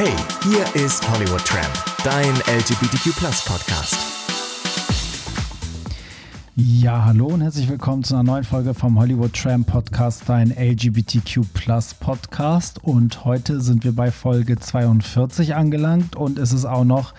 Hey, hier ist Hollywood Tramp, dein LGBTQ Podcast. Ja, hallo und herzlich willkommen zu einer neuen Folge vom Hollywood Tram Podcast, dein LGBTQ Podcast. Und heute sind wir bei Folge 42 angelangt und es ist auch noch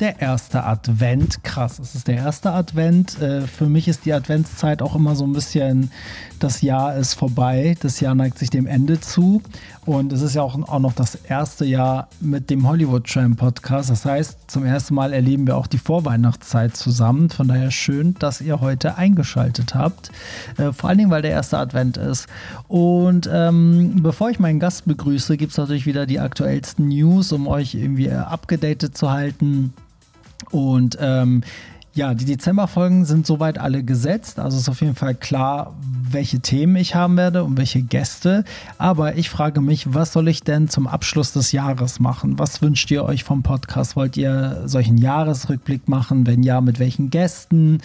der erste Advent. Krass, es ist der erste Advent. Äh, für mich ist die Adventszeit auch immer so ein bisschen, das Jahr ist vorbei, das Jahr neigt sich dem Ende zu. Und es ist ja auch, auch noch das erste Jahr mit dem Hollywood Tram Podcast. Das heißt, zum ersten Mal erleben wir auch die Vorweihnachtszeit zusammen. Von daher schön, dass ihr heute eingeschaltet habt. Äh, vor allen Dingen, weil der erste Advent ist. Und ähm, bevor ich meinen Gast begrüße, gibt es natürlich wieder die aktuellsten News, um euch irgendwie abgedatet zu halten. Und ähm, ja, die Dezemberfolgen sind soweit alle gesetzt. Also ist auf jeden Fall klar, welche Themen ich haben werde und welche Gäste. Aber ich frage mich, was soll ich denn zum Abschluss des Jahres machen? Was wünscht ihr euch vom Podcast? Wollt ihr solchen Jahresrückblick machen? Wenn ja, mit welchen Gästen?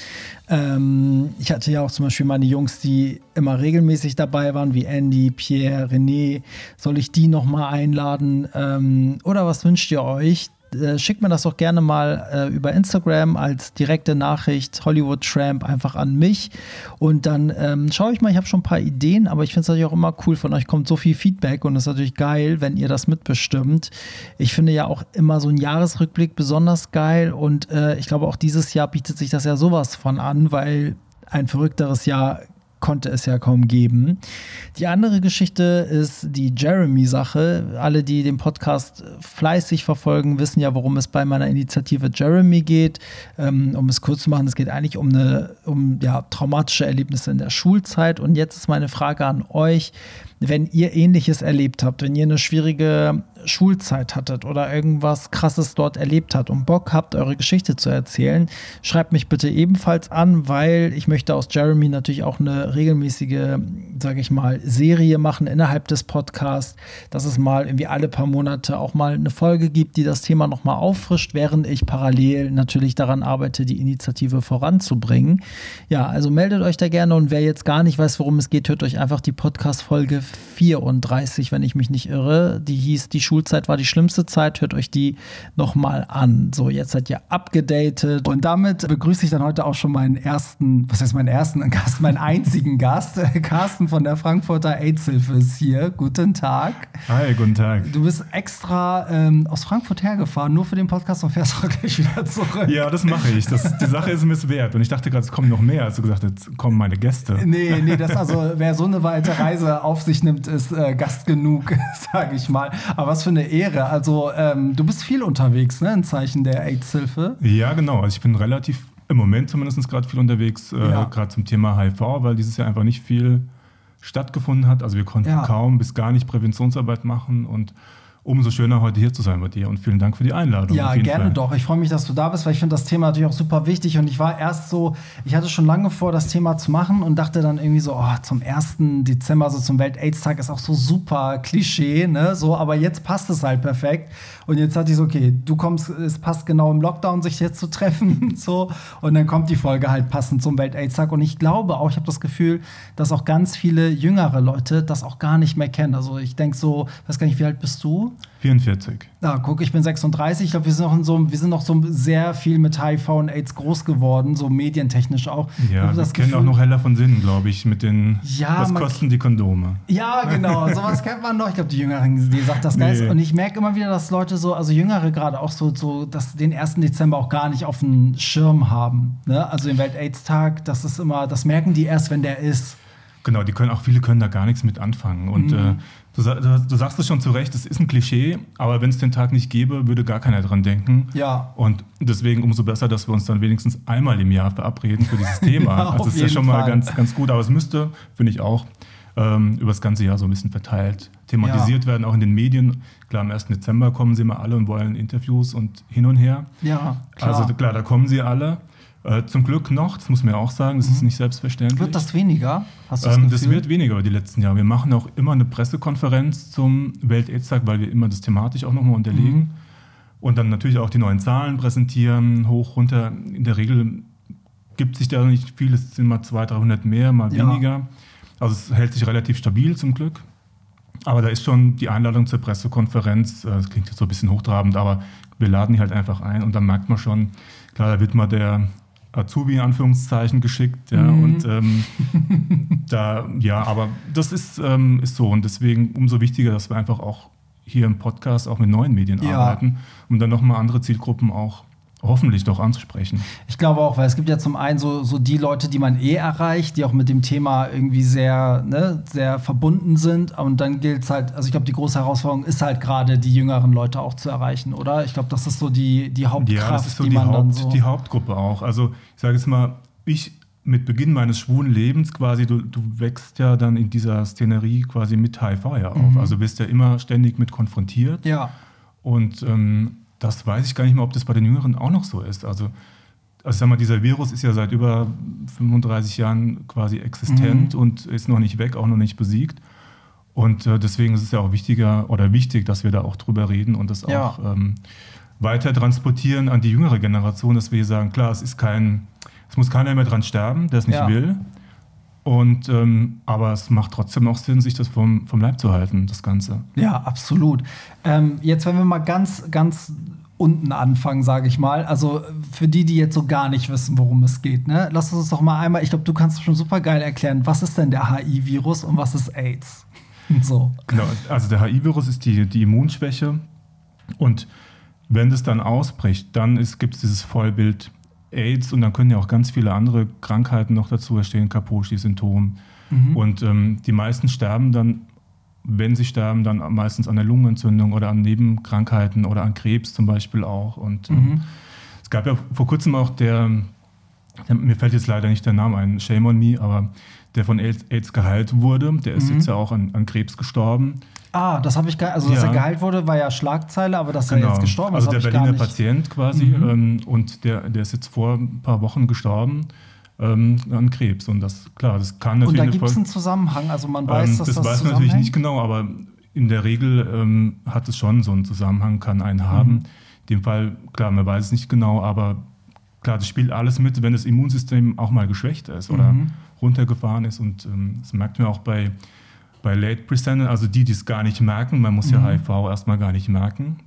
Ähm, ich hatte ja auch zum Beispiel meine Jungs, die immer regelmäßig dabei waren, wie Andy, Pierre, René. Soll ich die nochmal einladen? Ähm, oder was wünscht ihr euch? Äh, schickt mir das doch gerne mal äh, über Instagram als direkte Nachricht Hollywood Tramp einfach an mich. Und dann ähm, schaue ich mal, ich habe schon ein paar Ideen, aber ich finde es natürlich auch immer cool, von euch kommt so viel Feedback und es ist natürlich geil, wenn ihr das mitbestimmt. Ich finde ja auch immer so ein Jahresrückblick besonders geil und äh, ich glaube auch dieses Jahr bietet sich das ja sowas von an, weil ein verrückteres Jahr konnte es ja kaum geben. Die andere Geschichte ist die Jeremy-Sache. Alle, die den Podcast fleißig verfolgen, wissen ja, worum es bei meiner Initiative Jeremy geht. Ähm, um es kurz zu machen, es geht eigentlich um, eine, um ja, traumatische Erlebnisse in der Schulzeit. Und jetzt ist meine Frage an euch wenn ihr ähnliches erlebt habt, wenn ihr eine schwierige Schulzeit hattet oder irgendwas krasses dort erlebt habt und Bock habt, eure Geschichte zu erzählen, schreibt mich bitte ebenfalls an, weil ich möchte aus Jeremy natürlich auch eine regelmäßige, sage ich mal, Serie machen innerhalb des Podcasts, dass es mal irgendwie alle paar Monate auch mal eine Folge gibt, die das Thema nochmal auffrischt, während ich parallel natürlich daran arbeite, die Initiative voranzubringen. Ja, also meldet euch da gerne und wer jetzt gar nicht weiß, worum es geht, hört euch einfach die Podcast-Folge 34, wenn ich mich nicht irre. Die hieß Die Schulzeit war die schlimmste Zeit. Hört euch die nochmal an. So, jetzt seid ihr abgedatet. Und damit begrüße ich dann heute auch schon meinen ersten, was heißt meinen ersten Gast, meinen einzigen Gast. Carsten von der Frankfurter AIDS-Hilfe ist hier. Guten Tag. Hi, guten Tag. Du bist extra ähm, aus Frankfurt hergefahren, nur für den Podcast und fährst auch gleich wieder zurück. Ja, das mache ich. Das, die Sache ist mir es wert. Und ich dachte gerade, es kommen noch mehr, als du gesagt hast, jetzt kommen meine Gäste. Nee, nee, das also, wer so eine weite Reise auf sich nimmt, ist äh, Gast genug, sage ich mal. Aber was für eine Ehre. Also ähm, du bist viel unterwegs, ne, in Zeichen der AIDS-Hilfe. Ja, genau. Also ich bin relativ, im Moment zumindest gerade viel unterwegs, äh, ja. gerade zum Thema HIV, weil dieses Jahr einfach nicht viel stattgefunden hat. Also wir konnten ja. kaum bis gar nicht Präventionsarbeit machen und umso schöner, heute hier zu sein bei dir und vielen Dank für die Einladung. Ja, gerne Fall. doch. Ich freue mich, dass du da bist, weil ich finde das Thema natürlich auch super wichtig und ich war erst so, ich hatte schon lange vor, das Thema zu machen und dachte dann irgendwie so, oh, zum 1. Dezember, so zum Welt-Aids-Tag ist auch so super Klischee, ne, so, aber jetzt passt es halt perfekt und jetzt hatte ich so, okay, du kommst, es passt genau im Lockdown, sich jetzt zu treffen, so und dann kommt die Folge halt passend zum Welt-Aids-Tag und ich glaube auch, ich habe das Gefühl, dass auch ganz viele jüngere Leute das auch gar nicht mehr kennen. Also ich denke so, weiß gar nicht, wie alt bist du? 44. Ja, guck, ich bin 36. Ich glaube, wir sind noch so, wir sind noch so sehr viel mit HIV und AIDS groß geworden, so medientechnisch auch. Ja, das kennen auch noch heller von Sinnen, glaube ich, mit den. Ja, was kosten die Kondome? Ja, genau. Sowas kennt man noch. Ich glaube, die Jüngeren, die sagt das Geist. Nee. Und ich merke immer wieder, dass Leute so, also Jüngere gerade auch so, so, dass den 1. Dezember auch gar nicht auf dem Schirm haben. Ne? Also den Welt-AIDS-Tag, das ist immer, das merken die erst, wenn der ist. Genau, die können auch viele können da gar nichts mit anfangen. Und mhm. äh, du, du, sagst es schon zu Recht, es ist ein Klischee, aber wenn es den Tag nicht gäbe, würde gar keiner dran denken. Ja. Und deswegen umso besser, dass wir uns dann wenigstens einmal im Jahr verabreden für dieses Thema. ja, also das ist ja schon Fall. mal ganz, ganz gut, aber es müsste, finde ich auch, ähm, über das ganze Jahr so ein bisschen verteilt thematisiert ja. werden, auch in den Medien. Klar, am 1. Dezember kommen sie mal alle und wollen Interviews und hin und her. Ja, klar. Also klar, da kommen sie alle. Äh, zum Glück noch, das muss man ja auch sagen, das mhm. ist nicht selbstverständlich. Wird das weniger? Hast du das, ähm, das wird weniger über die letzten Jahre. Wir machen auch immer eine Pressekonferenz zum Welt-Aids-Tag, weil wir immer das thematisch auch nochmal unterlegen. Mhm. Und dann natürlich auch die neuen Zahlen präsentieren, hoch, runter. In der Regel gibt sich da nicht viel, es sind mal 200, 300 mehr, mal ja. weniger. Also es hält sich relativ stabil zum Glück. aber da ist schon die Einladung zur Pressekonferenz, äh, das klingt jetzt so ein bisschen hochtrabend, aber wir laden die halt einfach ein und dann merkt man schon, klar, da wird mal der Azubi in Anführungszeichen geschickt. Ja, mhm. Und ähm, da, ja, aber das ist, ähm, ist so. Und deswegen umso wichtiger, dass wir einfach auch hier im Podcast auch mit neuen Medien ja. arbeiten, um dann nochmal andere Zielgruppen auch hoffentlich doch anzusprechen. Ich glaube auch, weil es gibt ja zum einen so, so die Leute, die man eh erreicht, die auch mit dem Thema irgendwie sehr, ne, sehr verbunden sind. Und dann gilt es halt, also ich glaube, die große Herausforderung ist halt gerade, die jüngeren Leute auch zu erreichen, oder? Ich glaube, das ist so die, die Hauptkraft, ja, das ist so die, die man Haupt, dann so die Hauptgruppe auch. Also ich sage jetzt mal, ich mit Beginn meines schwulen Lebens quasi, du, du wächst ja dann in dieser Szenerie quasi mit HIV ja auf. Mhm. Also bist ja immer ständig mit konfrontiert. Ja. Und ähm, das weiß ich gar nicht mehr, ob das bei den Jüngeren auch noch so ist. Also, also sag mal, dieser Virus ist ja seit über 35 Jahren quasi existent mhm. und ist noch nicht weg, auch noch nicht besiegt. Und äh, deswegen ist es ja auch wichtiger oder wichtig, dass wir da auch drüber reden und das ja. auch ähm, weiter transportieren an die jüngere Generation, dass wir sagen, klar, es ist kein, es muss keiner mehr dran sterben, der es nicht ja. will. Und, ähm, aber es macht trotzdem auch Sinn, sich das vom, vom Leib zu halten, das Ganze. Ja, absolut. Ähm, jetzt, wenn wir mal ganz, ganz unten anfangen, sage ich mal. Also für die, die jetzt so gar nicht wissen, worum es geht, ne? lass uns doch mal einmal, ich glaube, du kannst schon super geil erklären, was ist denn der HI-Virus und was ist AIDS? so. Genau, also der HI-Virus ist die, die Immunschwäche und wenn das dann ausbricht, dann gibt es dieses Vollbild AIDS und dann können ja auch ganz viele andere Krankheiten noch dazu entstehen, Kaposi-Syndrom. Mhm. Und ähm, die meisten sterben dann, wenn sie sterben, dann meistens an der Lungenentzündung oder an Nebenkrankheiten oder an Krebs zum Beispiel auch. Und ähm, mhm. es gab ja vor kurzem auch der, der, mir fällt jetzt leider nicht der Name ein, Shame on Me, aber der von AIDS geheilt wurde, der ist mhm. jetzt ja auch an, an Krebs gestorben. Ah, das habe ich gar Also, dass ja. er geheilt wurde, war ja Schlagzeile, aber dass genau. er jetzt gestorben ist. Also, der Berliner Patient quasi. Mhm. Ähm, und der, der ist jetzt vor ein paar Wochen gestorben. Ähm, an Krebs. Und das, klar, das kann natürlich. Und da gibt es einen Zusammenhang. Also, man weiß, ähm, dass das. Das weiß man natürlich nicht genau, aber in der Regel ähm, hat es schon so einen Zusammenhang, kann einen haben. Mhm. In dem Fall, klar, man weiß es nicht genau, aber klar, das spielt alles mit, wenn das Immunsystem auch mal geschwächt ist oder mhm. Runtergefahren ist. Und ähm, das merkt man auch bei bei Late Presenter, also die, die es gar nicht merken, man muss mhm. ja HIV erstmal gar nicht merken.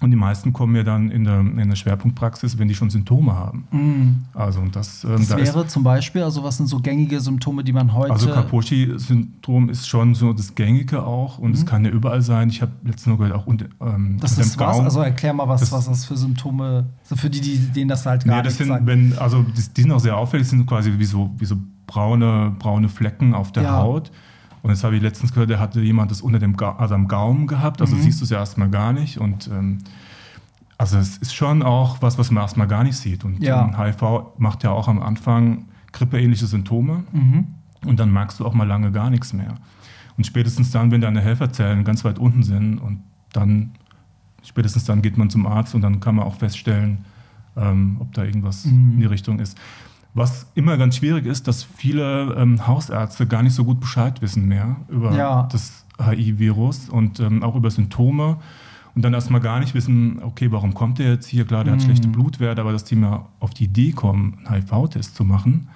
Und die meisten kommen ja dann in der, in der Schwerpunktpraxis, wenn die schon Symptome haben. Mhm. Also und das, ähm, das da wäre zum Beispiel, also was sind so gängige Symptome, die man heute. Also Kaposi-Syndrom ist schon so das Gängige auch und es mhm. kann ja überall sein. Ich habe letztens nur gehört, auch unter, ähm, das ist was? Gaum. Also erklär mal, was das, was das für Symptome, so für die, die denen das halt gar ja, das nicht sind, wenn, also die, die, sind auch sehr auffällig, sind quasi wie so, wie so braune, braune Flecken auf der ja. Haut. Und jetzt habe ich letztens gehört, der hatte jemand das unter dem Ga also am Gaumen gehabt. Also mhm. siehst du es ja erstmal gar nicht. Und ähm, also es ist schon auch was, was man erstmal gar nicht sieht. Und ja. HIV macht ja auch am Anfang grippeähnliche Symptome. Mhm. Und dann merkst du auch mal lange gar nichts mehr. Und spätestens dann, wenn deine Helferzellen ganz weit unten sind und dann, spätestens dann geht man zum Arzt und dann kann man auch feststellen, ähm, ob da irgendwas mhm. in die Richtung ist. Was immer ganz schwierig ist, dass viele ähm, Hausärzte gar nicht so gut Bescheid wissen mehr über ja. das HI-Virus und ähm, auch über Symptome und dann erstmal gar nicht wissen, okay, warum kommt der jetzt hier? Klar, der mhm. hat schlechte Blutwerte, aber dass die mal auf die Idee kommen, einen HIV-Test zu machen,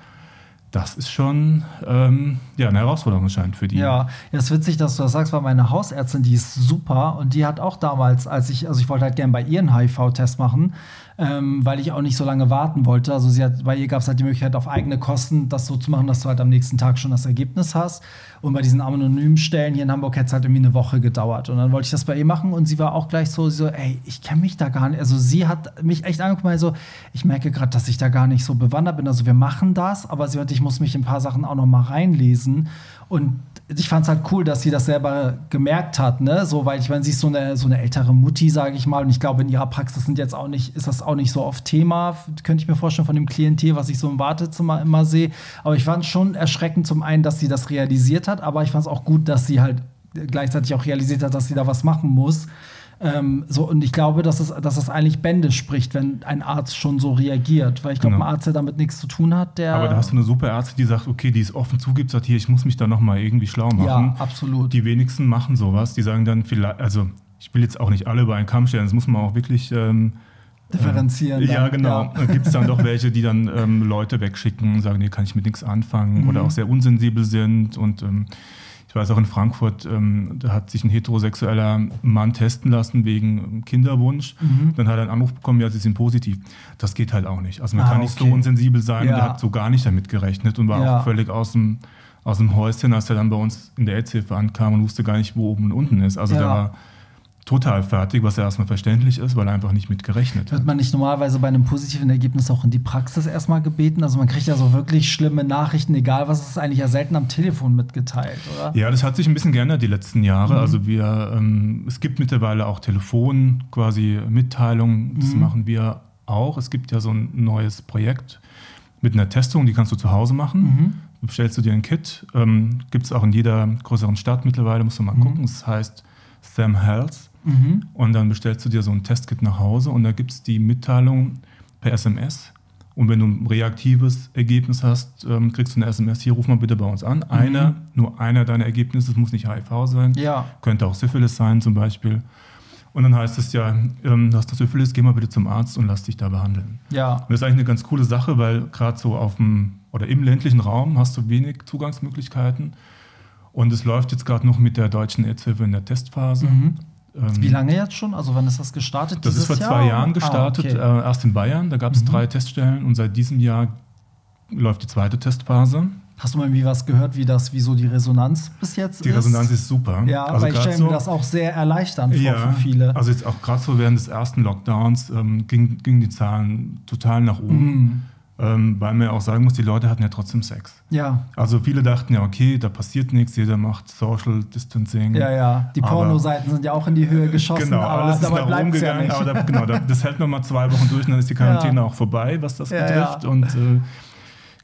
das ist schon ähm, ja, eine Herausforderung anscheinend für die. Ja, ja, ist witzig, dass du das sagst, weil meine Hausärztin, die ist super und die hat auch damals, als ich, also ich wollte halt gerne bei ihr einen HIV-Test machen, ähm, weil ich auch nicht so lange warten wollte. Also sie hat, bei ihr gab es halt die Möglichkeit, auf eigene Kosten das so zu machen, dass du halt am nächsten Tag schon das Ergebnis hast. Und bei diesen anonymen Stellen hier in Hamburg hätte es halt irgendwie eine Woche gedauert. Und dann wollte ich das bei ihr machen und sie war auch gleich so, so ey, ich kenne mich da gar nicht. Also sie hat mich echt angeguckt, so, ich merke gerade, dass ich da gar nicht so bewandert bin. Also wir machen das, aber sie meinte, ich muss mich in ein paar Sachen auch noch mal reinlesen. Und ich fand es halt cool, dass sie das selber gemerkt hat, ne? So, weil ich meine, sie ist so eine, so eine ältere Mutti, sage ich mal. Und ich glaube, in ihrer Praxis sind jetzt auch nicht, ist das auch nicht so oft Thema, könnte ich mir vorstellen, von dem Klientel, was ich so im Wartezimmer immer sehe. Aber ich fand es schon erschreckend, zum einen, dass sie das realisiert hat, aber ich fand es auch gut, dass sie halt gleichzeitig auch realisiert hat, dass sie da was machen muss. Ähm, so, und ich glaube, dass es, dass es eigentlich Bände spricht, wenn ein Arzt schon so reagiert. Weil ich glaube, genau. ein Arzt, der damit nichts zu tun hat, der. Aber da hast du eine super Ärztin, die sagt, okay, die ist offen zugibt, sagt hier, ich muss mich da nochmal irgendwie schlau machen. Ja, absolut. Die wenigsten machen sowas. Die sagen dann vielleicht, also ich will jetzt auch nicht alle über einen Kamm stellen, das muss man auch wirklich. Ähm, differenzieren. Äh, ja, genau. Ja. Gibt es dann doch welche, die dann ähm, Leute wegschicken und sagen, nee, kann ich mit nichts anfangen mhm. oder auch sehr unsensibel sind und ähm, Ich weiß auch in Frankfurt, ähm, da hat sich ein heterosexueller Mann testen lassen wegen Kinderwunsch. Mhm. Dann hat er einen Anruf bekommen, ja, sie sind positiv. Das geht halt auch nicht. Also man ah, kann nicht okay. so unsensibel sein ja. und er hat so gar nicht damit gerechnet und war ja. auch völlig aus dem, aus dem Häuschen, als er dann bei uns in der AIDS-Hilfe ankam und wusste gar nicht, wo oben und unten ist. Also ja. der war total fertig, was ja erstmal verständlich ist, weil er einfach nicht mit gerechnet hat. Wird man nicht normalerweise bei einem positiven Ergebnis auch in die Praxis erstmal gebeten? Also man kriegt ja so wirklich schlimme Nachrichten, egal was, ist eigentlich ja selten am Telefon mitgeteilt, oder? Ja, das hat sich ein bisschen geändert die letzten Jahre. Mhm. Also wir, ähm, es gibt mittlerweile auch Telefon, quasi Mitteilungen, das mhm. machen wir auch. Es gibt ja so ein neues Projekt mit einer Testung, die kannst du zu Hause machen. Mhm. Bestellst du dir ein Kit, ähm, gibt es auch in jeder größeren Stadt mittlerweile, musst du mal mhm. gucken. Das heißt Sam Health. Mhm. Und dann bestellst du dir so ein Testkit nach Hause und da gibt es die Mitteilung per SMS. Und wenn du ein reaktives Ergebnis hast, ähm, kriegst du eine SMS, hier ruf mal bitte bei uns an. Mhm. Einer, nur einer deiner Ergebnisse, das muss nicht HIV sein, ja. könnte auch Syphilis sein zum Beispiel. Und dann heißt es ja, ähm, du hast Syphilis, geh mal bitte zum Arzt und lass dich da behandeln. Ja. Und das ist eigentlich eine ganz coole Sache, weil gerade so auf dem oder im ländlichen Raum hast du wenig Zugangsmöglichkeiten. Und es läuft jetzt gerade noch mit der deutschen Aidshilfe in der Testphase. Mhm. Ähm, Wie lange jetzt schon? Also wann ist das gestartet? Das ist vor zwei Jahr? Jahren ah, gestartet, ah, okay. äh, erst in Bayern. Da gab es mhm. drei Teststellen und seit diesem Jahr läuft die zweite Testphase. Hast du mal irgendwie was gehört, wie das, wie so die Resonanz bis jetzt die ist? Die Resonanz ist super. Ja, also weil ich stelle mir so, das auch sehr erleichternd ja, vor für viele. Also jetzt auch gerade so während des ersten Lockdowns ähm, gingen ging die Zahlen total nach oben. Mhm. Ähm, weil man auch sagen muss, die Leute hatten ja trotzdem Sex. Ja. Also viele dachten ja, okay, da passiert nichts, jeder macht Social Distancing. Ja, ja. Die Pornoseiten sind ja auch in die Höhe geschossen. Genau, aber alles ist dabei nach oben gegangen. Ja aber da, genau, das hält noch mal zwei Wochen durch, und dann ist die Quarantäne ja. auch vorbei, was das ja, betrifft. Ja. Und äh,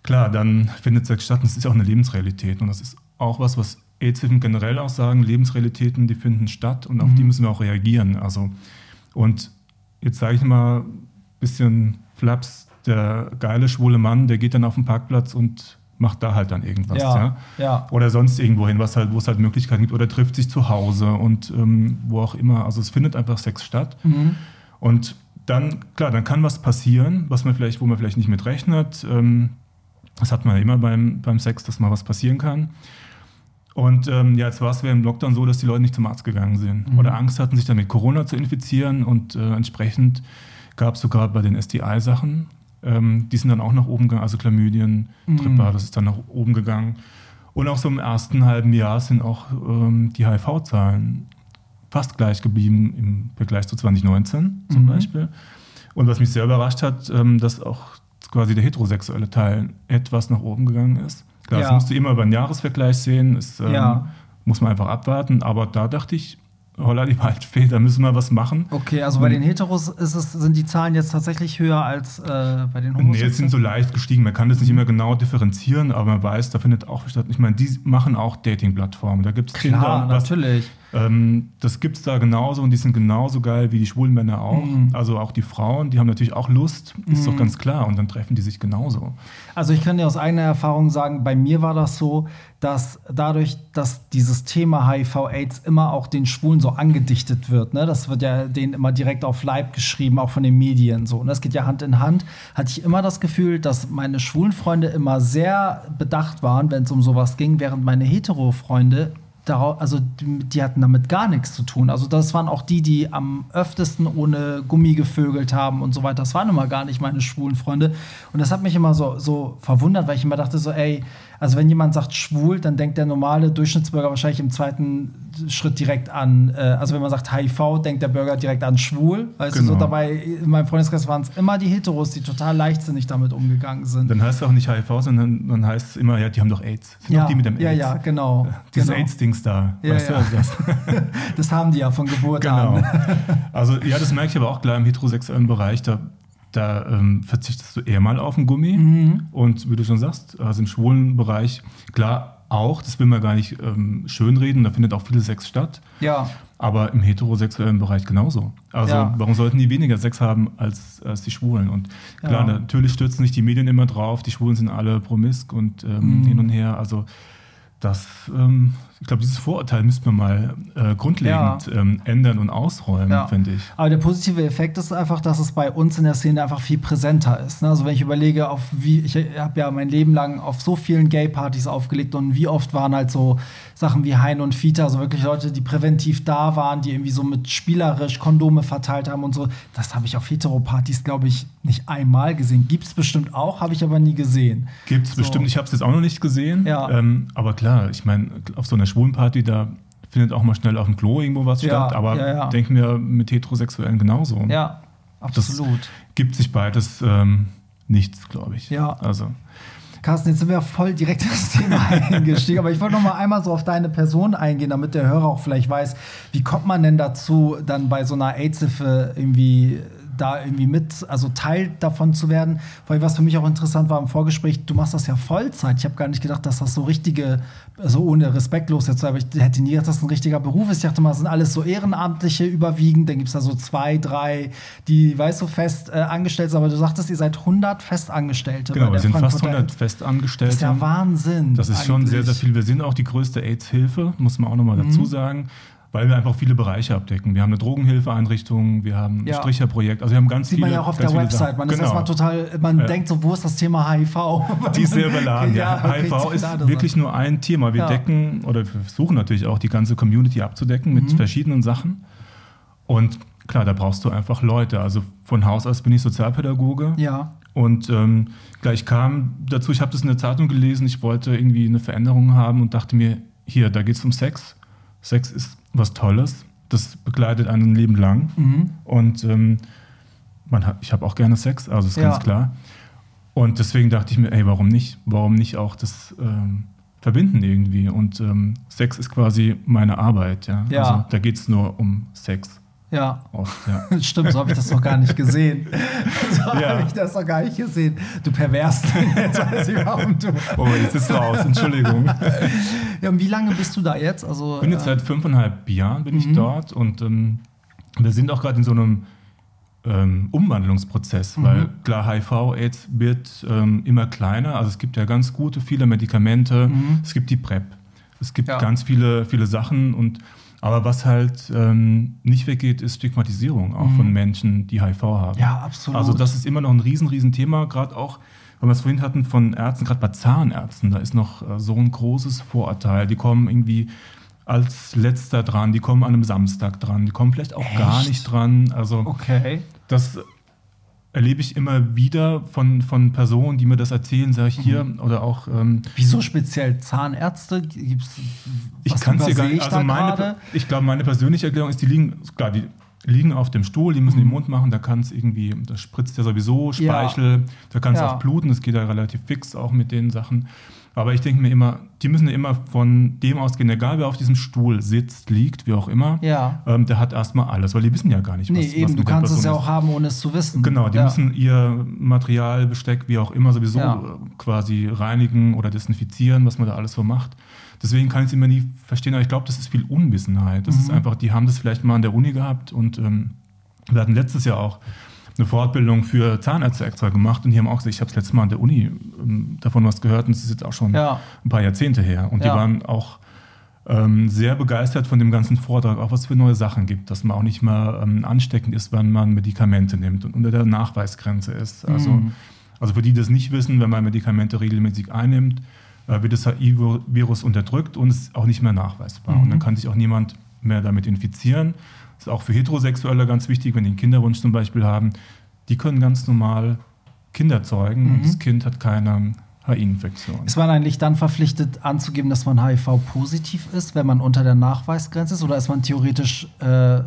klar, dann findet Sex statt. Und das ist auch eine Lebensrealität. Und das ist auch was, was AIDS-Hilfen generell auch sagen. Lebensrealitäten, die finden statt und auf mhm. die müssen wir auch reagieren. Also, und jetzt sage ich mal ein bisschen Flaps der geile schwule Mann, der geht dann auf den Parkplatz und macht da halt dann irgendwas. Ja, ja. ja. Oder sonst irgendwo hin, was halt, wo es halt Möglichkeiten gibt. Oder trifft sich zu Hause und ähm, wo auch immer. Also es findet einfach Sex statt. Mhm. Und dann, klar, dann kann was passieren, was man vielleicht, wo man vielleicht nicht mit rechnet. Ähm, das hat man ja immer beim, beim Sex, dass mal was passieren kann. Und ähm, ja, jetzt war es während dem Lockdown so, dass die Leute nicht zum Arzt gegangen sind mhm. oder Angst hatten, sich dann mit Corona zu infizieren. Und äh, entsprechend gab es sogar bei den STI-Sachen ähm, die sind dann auch nach oben gegangen, also Chlamydien, mhm. Tripper, das ist dann nach oben gegangen. Und auch so im ersten halben Jahr sind auch ähm, die HIV-Zahlen fast gleich geblieben im Vergleich zu 2019 zum mhm. Beispiel. Und was mich sehr überrascht hat, ähm, dass auch quasi der heterosexuelle Teil etwas nach oben gegangen ist. Klar, ja. das musst du immer über einen Jahresvergleich sehen, das ähm, ja. muss man einfach abwarten. Aber da dachte ich, holla die Waldfee, da müssen wir was machen. Okay, also bei den Heteros ist es, sind die Zahlen jetzt tatsächlich höher als äh, bei den Homos? Nee, jetzt sind so leicht gestiegen. Man kann das nicht immer genau differenzieren, aber man weiß, da findet auch statt. Ich meine, die machen auch Dating-Plattformen. Da gibt es Klar, natürlich. Ähm, das gibt es da genauso und die sind genauso geil wie die schwulen Männer auch. Mhm. Also auch die Frauen, die haben natürlich auch Lust, ist mhm. doch ganz klar. Und dann treffen die sich genauso. Also ich kann dir aus eigener Erfahrung sagen, bei mir war das so, dass dadurch, dass dieses Thema HIV-Aids immer auch den Schwulen so angedichtet wird, ne? das wird ja denen immer direkt auf Leib geschrieben, auch von den Medien so. Und das geht ja Hand in Hand, hatte ich immer das Gefühl, dass meine schwulen Freunde immer sehr bedacht waren, wenn es um sowas ging, während meine hetero-Freunde darauf, also die, hatten damit gar nichts zu tun. Also das waren auch die, die am öftesten ohne Gummi gevögelt haben und so weiter. Das waren immer gar nicht meine schwulen Freunde. Und das hat mich immer so, so verwundert, weil ich immer dachte so, ey, also wenn jemand sagt schwul, dann denkt der normale Durchschnittsbürger wahrscheinlich im zweiten Schritt direkt an, äh, also wenn man sagt HIV, denkt der Bürger direkt an schwul. Weißt genau. du, so genau. dabei, in meinem Freundeskreis waren es immer die Heteros, die total leichtsinnig damit umgegangen sind. Dann heißt es auch nicht HIV, sondern dann heißt es immer, ja, die haben doch AIDS. Sind ja, die mit dem AIDS. Ja, ja, genau. Dieses genau. AIDS-Dings da. Ja, weißt ja. Du, das? das haben die ja von Geburt genau. an. also ja, das merke ich aber auch klar im heterosexuellen Bereich. Da da ähm, verzichtest du eher mal auf den Gummi. Mhm. Und wie du schon sagst, also im schwulen Bereich, klar auch, das will man gar nicht ähm, schönreden, da findet auch viel Sex statt. Ja. Aber im heterosexuellen Bereich genauso. Also ja. warum sollten die weniger Sex haben als, als die Schwulen? Und klar, ja. natürlich stürzen sich die Medien immer drauf, die Schwulen sind alle promisk und ähm, mhm. hin und her. Also das, ähm, ich glaube, dieses Vorurteil müssten wir mal äh, grundlegend ja. ähm, ändern und ausräumen, ja. finde ich. Aber der positive Effekt ist einfach, dass es bei uns in der Szene einfach viel präsenter ist. Ne? Also wenn ich überlege, auf wie ich habe ja mein Leben lang auf so vielen Gay-Partys aufgelegt und wie oft waren halt so Sachen wie Hein und Fita, also wirklich Leute, die präventiv da waren, die irgendwie so mit spielerisch Kondome verteilt haben und so. Das habe ich auf Heteropartys, glaube ich, nicht einmal gesehen. Gibt es bestimmt auch, habe ich aber nie gesehen. Gibt es so. bestimmt, ich habe es jetzt auch noch nicht gesehen. Ja. Ähm, aber klar, ich meine, auf so einer Schwulenparty, da findet auch mal schnell auf dem Klo irgendwo was ja, statt. Aber ja, ja. denken wir mit Heterosexuellen genauso. Ja, absolut. Das gibt sich beides ähm, nichts, glaube ich. Ja. Also. Carsten, jetzt sind wir voll direkt ins Thema eingestiegen, aber ich wollte noch mal einmal so auf deine Person eingehen, damit der Hörer auch vielleicht weiß, wie kommt man denn dazu, dann bei so einer AIDS-Hilfe irgendwie da irgendwie mit, also Teil davon zu werden. Weil was für mich auch interessant war im Vorgespräch, du machst das ja Vollzeit. Ich habe gar nicht gedacht, dass das so richtige, so ohne respektlos jetzt, aber ich hätte nie gedacht, dass das ein richtiger Beruf ist. Ich dachte mal, das sind alles so Ehrenamtliche überwiegend. Dann gibt es da so zwei, drei, die, weißt du, fest äh, angestellt sind. Aber du sagtest, ihr seid 100 Festangestellte. Genau, wir sind fast 100 Festangestellte. Das ist ja Wahnsinn. Das ist eigentlich. schon sehr, sehr viel. Wir sind auch die größte AIDS-Hilfe, muss man auch noch mal mhm. dazu sagen weil wir einfach viele Bereiche abdecken. Wir haben eine Drogenhilfeeinrichtung, wir haben ein ja. Stricherprojekt, also wir haben ganz Sieht viele. Sieht man ja auch auf der Website. Man genau. ist erstmal total, man ja. denkt so, wo ist das Thema HIV? Die ist sehr überladen. ja, okay, HIV ist wirklich nur ein Thema. Wir decken oder wir versuchen natürlich auch die ganze Community abzudecken mit mhm. verschiedenen Sachen. Und klar, da brauchst du einfach Leute. Also von Haus aus bin ich Sozialpädagoge. Ja. Und ähm, gleich kam dazu, ich habe das in der Zeitung gelesen, ich wollte irgendwie eine Veränderung haben und dachte mir, hier, da geht es um Sex. Sex ist was Tolles. Das begleitet einen Leben lang. Mhm. Und ähm, man hat, ich habe auch gerne Sex, also ist ja. ganz klar. Und deswegen dachte ich mir, ey, warum nicht? Warum nicht auch das ähm, verbinden irgendwie? Und ähm, Sex ist quasi meine Arbeit, ja. ja. Also da geht es nur um Sex. Ja. Oft, ja. Stimmt, so habe ich das noch gar nicht gesehen. So ja. habe ich das noch gar nicht gesehen. Du pervers. Jetzt weiß ich, warum du. Oh, jetzt ist raus, Entschuldigung. Ja, und wie lange bist du da jetzt? Also, ich bin jetzt äh, seit fünfeinhalb Jahren bin mhm. ich dort und ähm, wir sind auch gerade in so einem ähm, Umwandlungsprozess, mhm. weil klar, HIV-Aids wird ähm, immer kleiner. Also es gibt ja ganz gute, viele Medikamente. Mhm. Es gibt die PrEP. Es gibt ja. ganz viele, viele Sachen und aber was halt ähm, nicht weggeht, ist Stigmatisierung auch mhm. von Menschen, die HIV haben. Ja, absolut. Also das ist immer noch ein riesen, riesen Thema, gerade auch, weil wir es vorhin hatten von Ärzten, gerade bei Zahnärzten, da ist noch äh, so ein großes Vorurteil. Die kommen irgendwie als letzter dran, die kommen an einem Samstag dran, die kommen vielleicht auch Echt? gar nicht dran. Also okay. das erlebe ich immer wieder von, von Personen, die mir das erzählen, sage ich hier, mhm. oder auch. Ähm, Wieso speziell Zahnärzte? Gibt's, ich kann es dir gar nicht. Also meine, ich glaube, meine persönliche Erklärung ist, die liegen, klar, die liegen auf dem Stuhl, die müssen mhm. den Mund machen, da kann es irgendwie, das spritzt ja sowieso Speichel, ja. da kann es ja. auch bluten, das geht ja relativ fix auch mit den Sachen. Aber ich denke mir immer, die müssen ja immer von dem ausgehen, egal wer auf diesem Stuhl sitzt, liegt, wie auch immer, ja. ähm, der hat erstmal alles, weil die wissen ja gar nicht, was, nee, eben, was du kannst es ja auch haben, ohne es zu wissen. Genau, die ja. müssen ihr Material, Besteck, wie auch immer, sowieso ja. quasi reinigen oder desinfizieren, was man da alles so macht. Deswegen kann ich es immer nie verstehen, aber ich glaube, das ist viel Unwissenheit. Das mhm. ist einfach, die haben das vielleicht mal an der Uni gehabt und ähm, wir hatten letztes Jahr auch eine Fortbildung für Zahnärzte extra gemacht und die haben auch gesagt, ich habe das letzte Mal an der Uni ähm, davon was gehört und das ist jetzt auch schon ja. ein paar Jahrzehnte her. Und ja. die waren auch ähm, sehr begeistert von dem ganzen Vortrag, auch was es für neue Sachen gibt, dass man auch nicht mehr ähm, ansteckend ist, wenn man Medikamente nimmt und unter der Nachweisgrenze ist. Also, mhm. also für die, die das nicht wissen, wenn man Medikamente regelmäßig einnimmt, äh, wird das HIV-Virus unterdrückt und ist auch nicht mehr nachweisbar. Mhm. Und dann kann sich auch niemand mehr damit infizieren. Das ist auch für Heterosexuelle ganz wichtig, wenn die einen Kinderwunsch zum Beispiel haben. Die können ganz normal Kinder zeugen mhm. und das Kind hat keine HIV-Infektion. Ist man eigentlich dann verpflichtet anzugeben, dass man HIV-positiv ist, wenn man unter der Nachweisgrenze ist? Oder ist man theoretisch äh,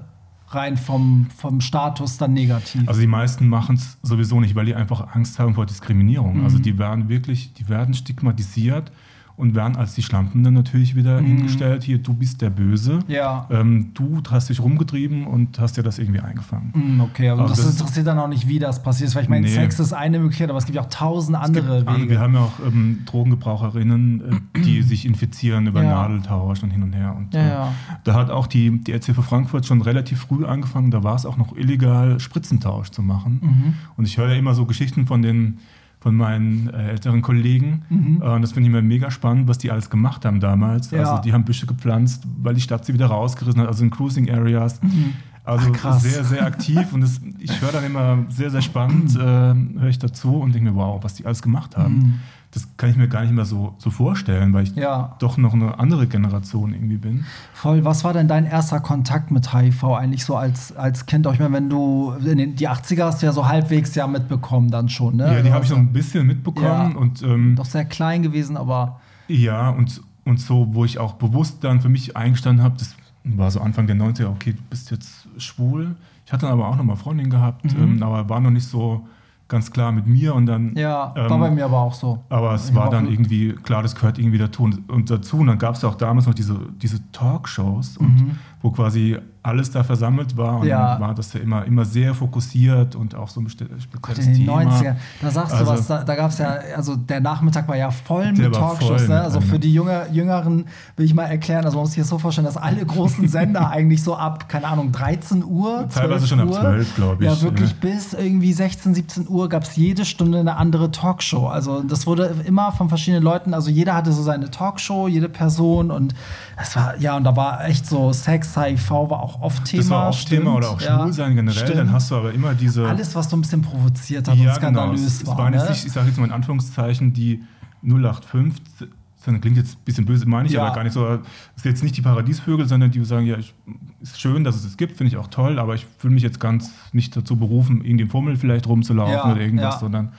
rein vom, vom Status dann negativ? Also die meisten machen es sowieso nicht, weil die einfach Angst haben vor Diskriminierung. Mhm. Also die werden wirklich, die werden stigmatisiert und werden als die Schlampen dann natürlich wieder mhm. hingestellt, hier, du bist der Böse, ja. ähm, du hast dich rumgetrieben und hast dir das irgendwie eingefangen. Mhm, okay, aber also das, das, interessiert dann auch nicht, wie das passiert ist, weil ich meine, nee. Sex ist eine Möglichkeit, aber es gibt ja auch tausend andere gibt, Wege. Wir haben ja auch ähm, Drogengebraucherinnen, äh, die sich infizieren über ja. Nadeltausch und hin und her. Und, ja, äh, ja. Da hat auch die, die RC für Frankfurt schon relativ früh angefangen, da war es auch noch illegal, Spritzentausch zu machen. Mhm. Und ich höre ja immer so Geschichten von den von meinen äh, älteren Kollegen. Mhm. Äh, und das finde ich immer mega spannend, was die alles gemacht haben damals. Ja. Also die haben Büsche gepflanzt, weil die Stadt sie wieder rausgerissen hat, also in Cruising Areas. Mhm. Also Ach, sehr, sehr aktiv und das, ich höre dann immer sehr, sehr spannend, äh, höre ich dazu und denke mir, wow, was die alles gemacht haben. Mhm das kann ich mir gar nicht mehr so, so vorstellen, weil ich ja. doch noch eine andere Generation irgendwie bin. Voll. Was war denn dein erster Kontakt mit HIV eigentlich so als, als Kind? Auch ich meine, wenn du in den, die 80er hast du ja so halbwegs ja mitbekommen dann schon, ne? Ja, die habe ich so ein bisschen mitbekommen. Ja. Und, ähm, Doch sehr klein gewesen, aber. Ja, und, und so, wo ich auch bewusst dann für mich eingestanden habe, das war so Anfang der 90er, okay, du bist jetzt schwul. Ich hatte dann aber auch noch mal Freundin gehabt, mhm. ähm, aber war noch nicht so ganz klar mit mir und dann. Ja, ähm, war bei mir aber auch so. Aber es ich war dann irgendwie, klar, das gehört irgendwie dazu. Und, dazu, und dann gab es auch damals noch diese, diese Talkshows, und, mhm. wo quasi alles da versammelt war und ja. war das ja immer, immer sehr fokussiert und auch so ein spezielles Gott, in den Thema. 90er, da sagst also, du was, da, da gab es ja, also der Nachmittag war ja voll mit Talkshows. Voll ne? Also für die Jünger, Jüngeren will ich mal erklären, also man muss sich das so vorstellen, dass alle großen Sender eigentlich so ab, keine Ahnung, 13 Uhr, Teilweise schon Uhr, ab 12, glaube ich. Ja, wirklich ja. bis irgendwie 16, 17 Uhr gab es jede Stunde eine andere Talkshow. Also das wurde immer von verschiedenen Leuten, also jeder hatte so seine Talkshow, jede Person und das war, ja, und da war echt so Sex, HIV war auch oft Thema. Das war auch stimmt, Thema oder auch Schwulsein ja, generell. Stimmt. Dann hast du aber immer diese. Alles, was so ein bisschen provoziert hat ja, und skandalös genau. es, war. Es waren jetzt nicht, ich sage jetzt mal in Anführungszeichen, die 085 das klingt jetzt ein bisschen böse, meine ich, ja. aber gar nicht so. Es ist jetzt nicht die Paradiesvögel, sondern die sagen, ja, ich, ist schön, dass es es gibt, finde ich auch toll, aber ich fühle mich jetzt ganz nicht dazu berufen, irgendwie im Fummel vielleicht rumzulaufen ja, oder irgendwas, ja. sondern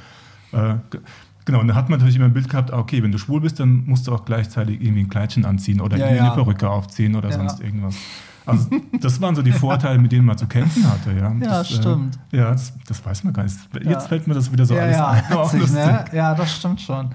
äh, Genau, und dann hat man natürlich immer ein Bild gehabt, ah, okay, wenn du schwul bist, dann musst du auch gleichzeitig irgendwie ein Kleidchen anziehen oder ja, eine Perücke aufziehen oder sonst irgendwas. Also das waren so die Vorteile, mit denen man zu kämpfen hatte. Ja, ja das, äh, stimmt. Äh, ja, das, das, weiß man gar nicht. Jetzt ja. fällt mir das wieder so alles ja, ein. Witzig, ne? Ja, das stimmt schon.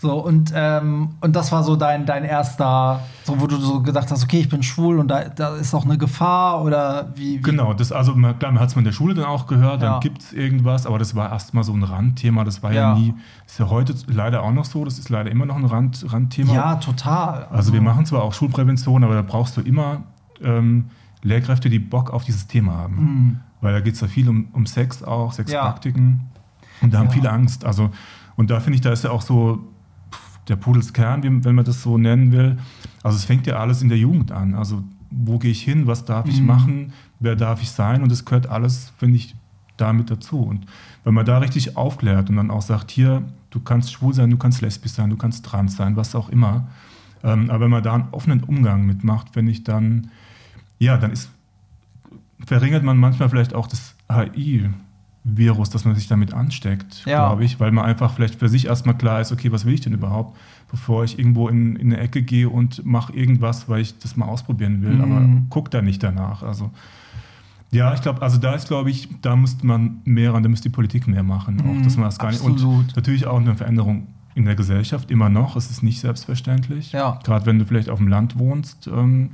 So, und, ähm, und das war so dein, dein erster, so wo du so gedacht hast, okay, ich bin schwul und da, da ist auch eine Gefahr oder wie? wie? Genau, das, also klar, man hat es in der Schule dann auch gehört, ja. dann gibt es irgendwas, aber das war erstmal so ein Randthema, das war ja. ja. nie, ist ja heute leider auch noch so, das ist leider immer noch ein Rand, Randthema. Ja, total. Also, also wir machen zwar auch Schulprävention, aber da brauchst du immer ähm, Lehrkräfte, die Bock auf dieses Thema haben. Mhm. Weil da geht es ja viel um, um Sex auch, Sexpraktiken. Ja. Und da haben viele Angst. Also, und da finde ich, da ist ja auch so der Pudelskern, wenn man das so nennen will. Also es fängt ja alles in der Jugend an. Also wo gehe ich hin, was darf ich mhm. machen, wer darf ich sein und es gehört alles, finde ich, damit dazu. Und wenn man da richtig aufklärt und dann auch sagt, hier, du kannst schwul sein, du kannst lesbisch sein, du kannst trans sein, was auch immer. Ähm, aber wenn man da einen offenen Umgang mitmacht, wenn ich dann, ja, dann ist, verringert man manchmal vielleicht auch das HI Virus, dass man sich damit ansteckt, ja. glaube ich, weil man einfach vielleicht für sich erstmal klar ist, okay, was will ich denn überhaupt, bevor ich irgendwo in, in eine Ecke gehe und mache irgendwas, weil ich das mal ausprobieren will, mhm. aber guck da nicht danach. Also ja, ich glaube, also da ist, glaube ich, da müsste man mehr ran, da müsste die Politik mehr machen, mhm. auch dass man das gar Absolut. nicht und natürlich auch eine Veränderung in der Gesellschaft immer noch. Es ist nicht selbstverständlich. Ja. Gerade wenn du vielleicht auf dem Land wohnst, ähm,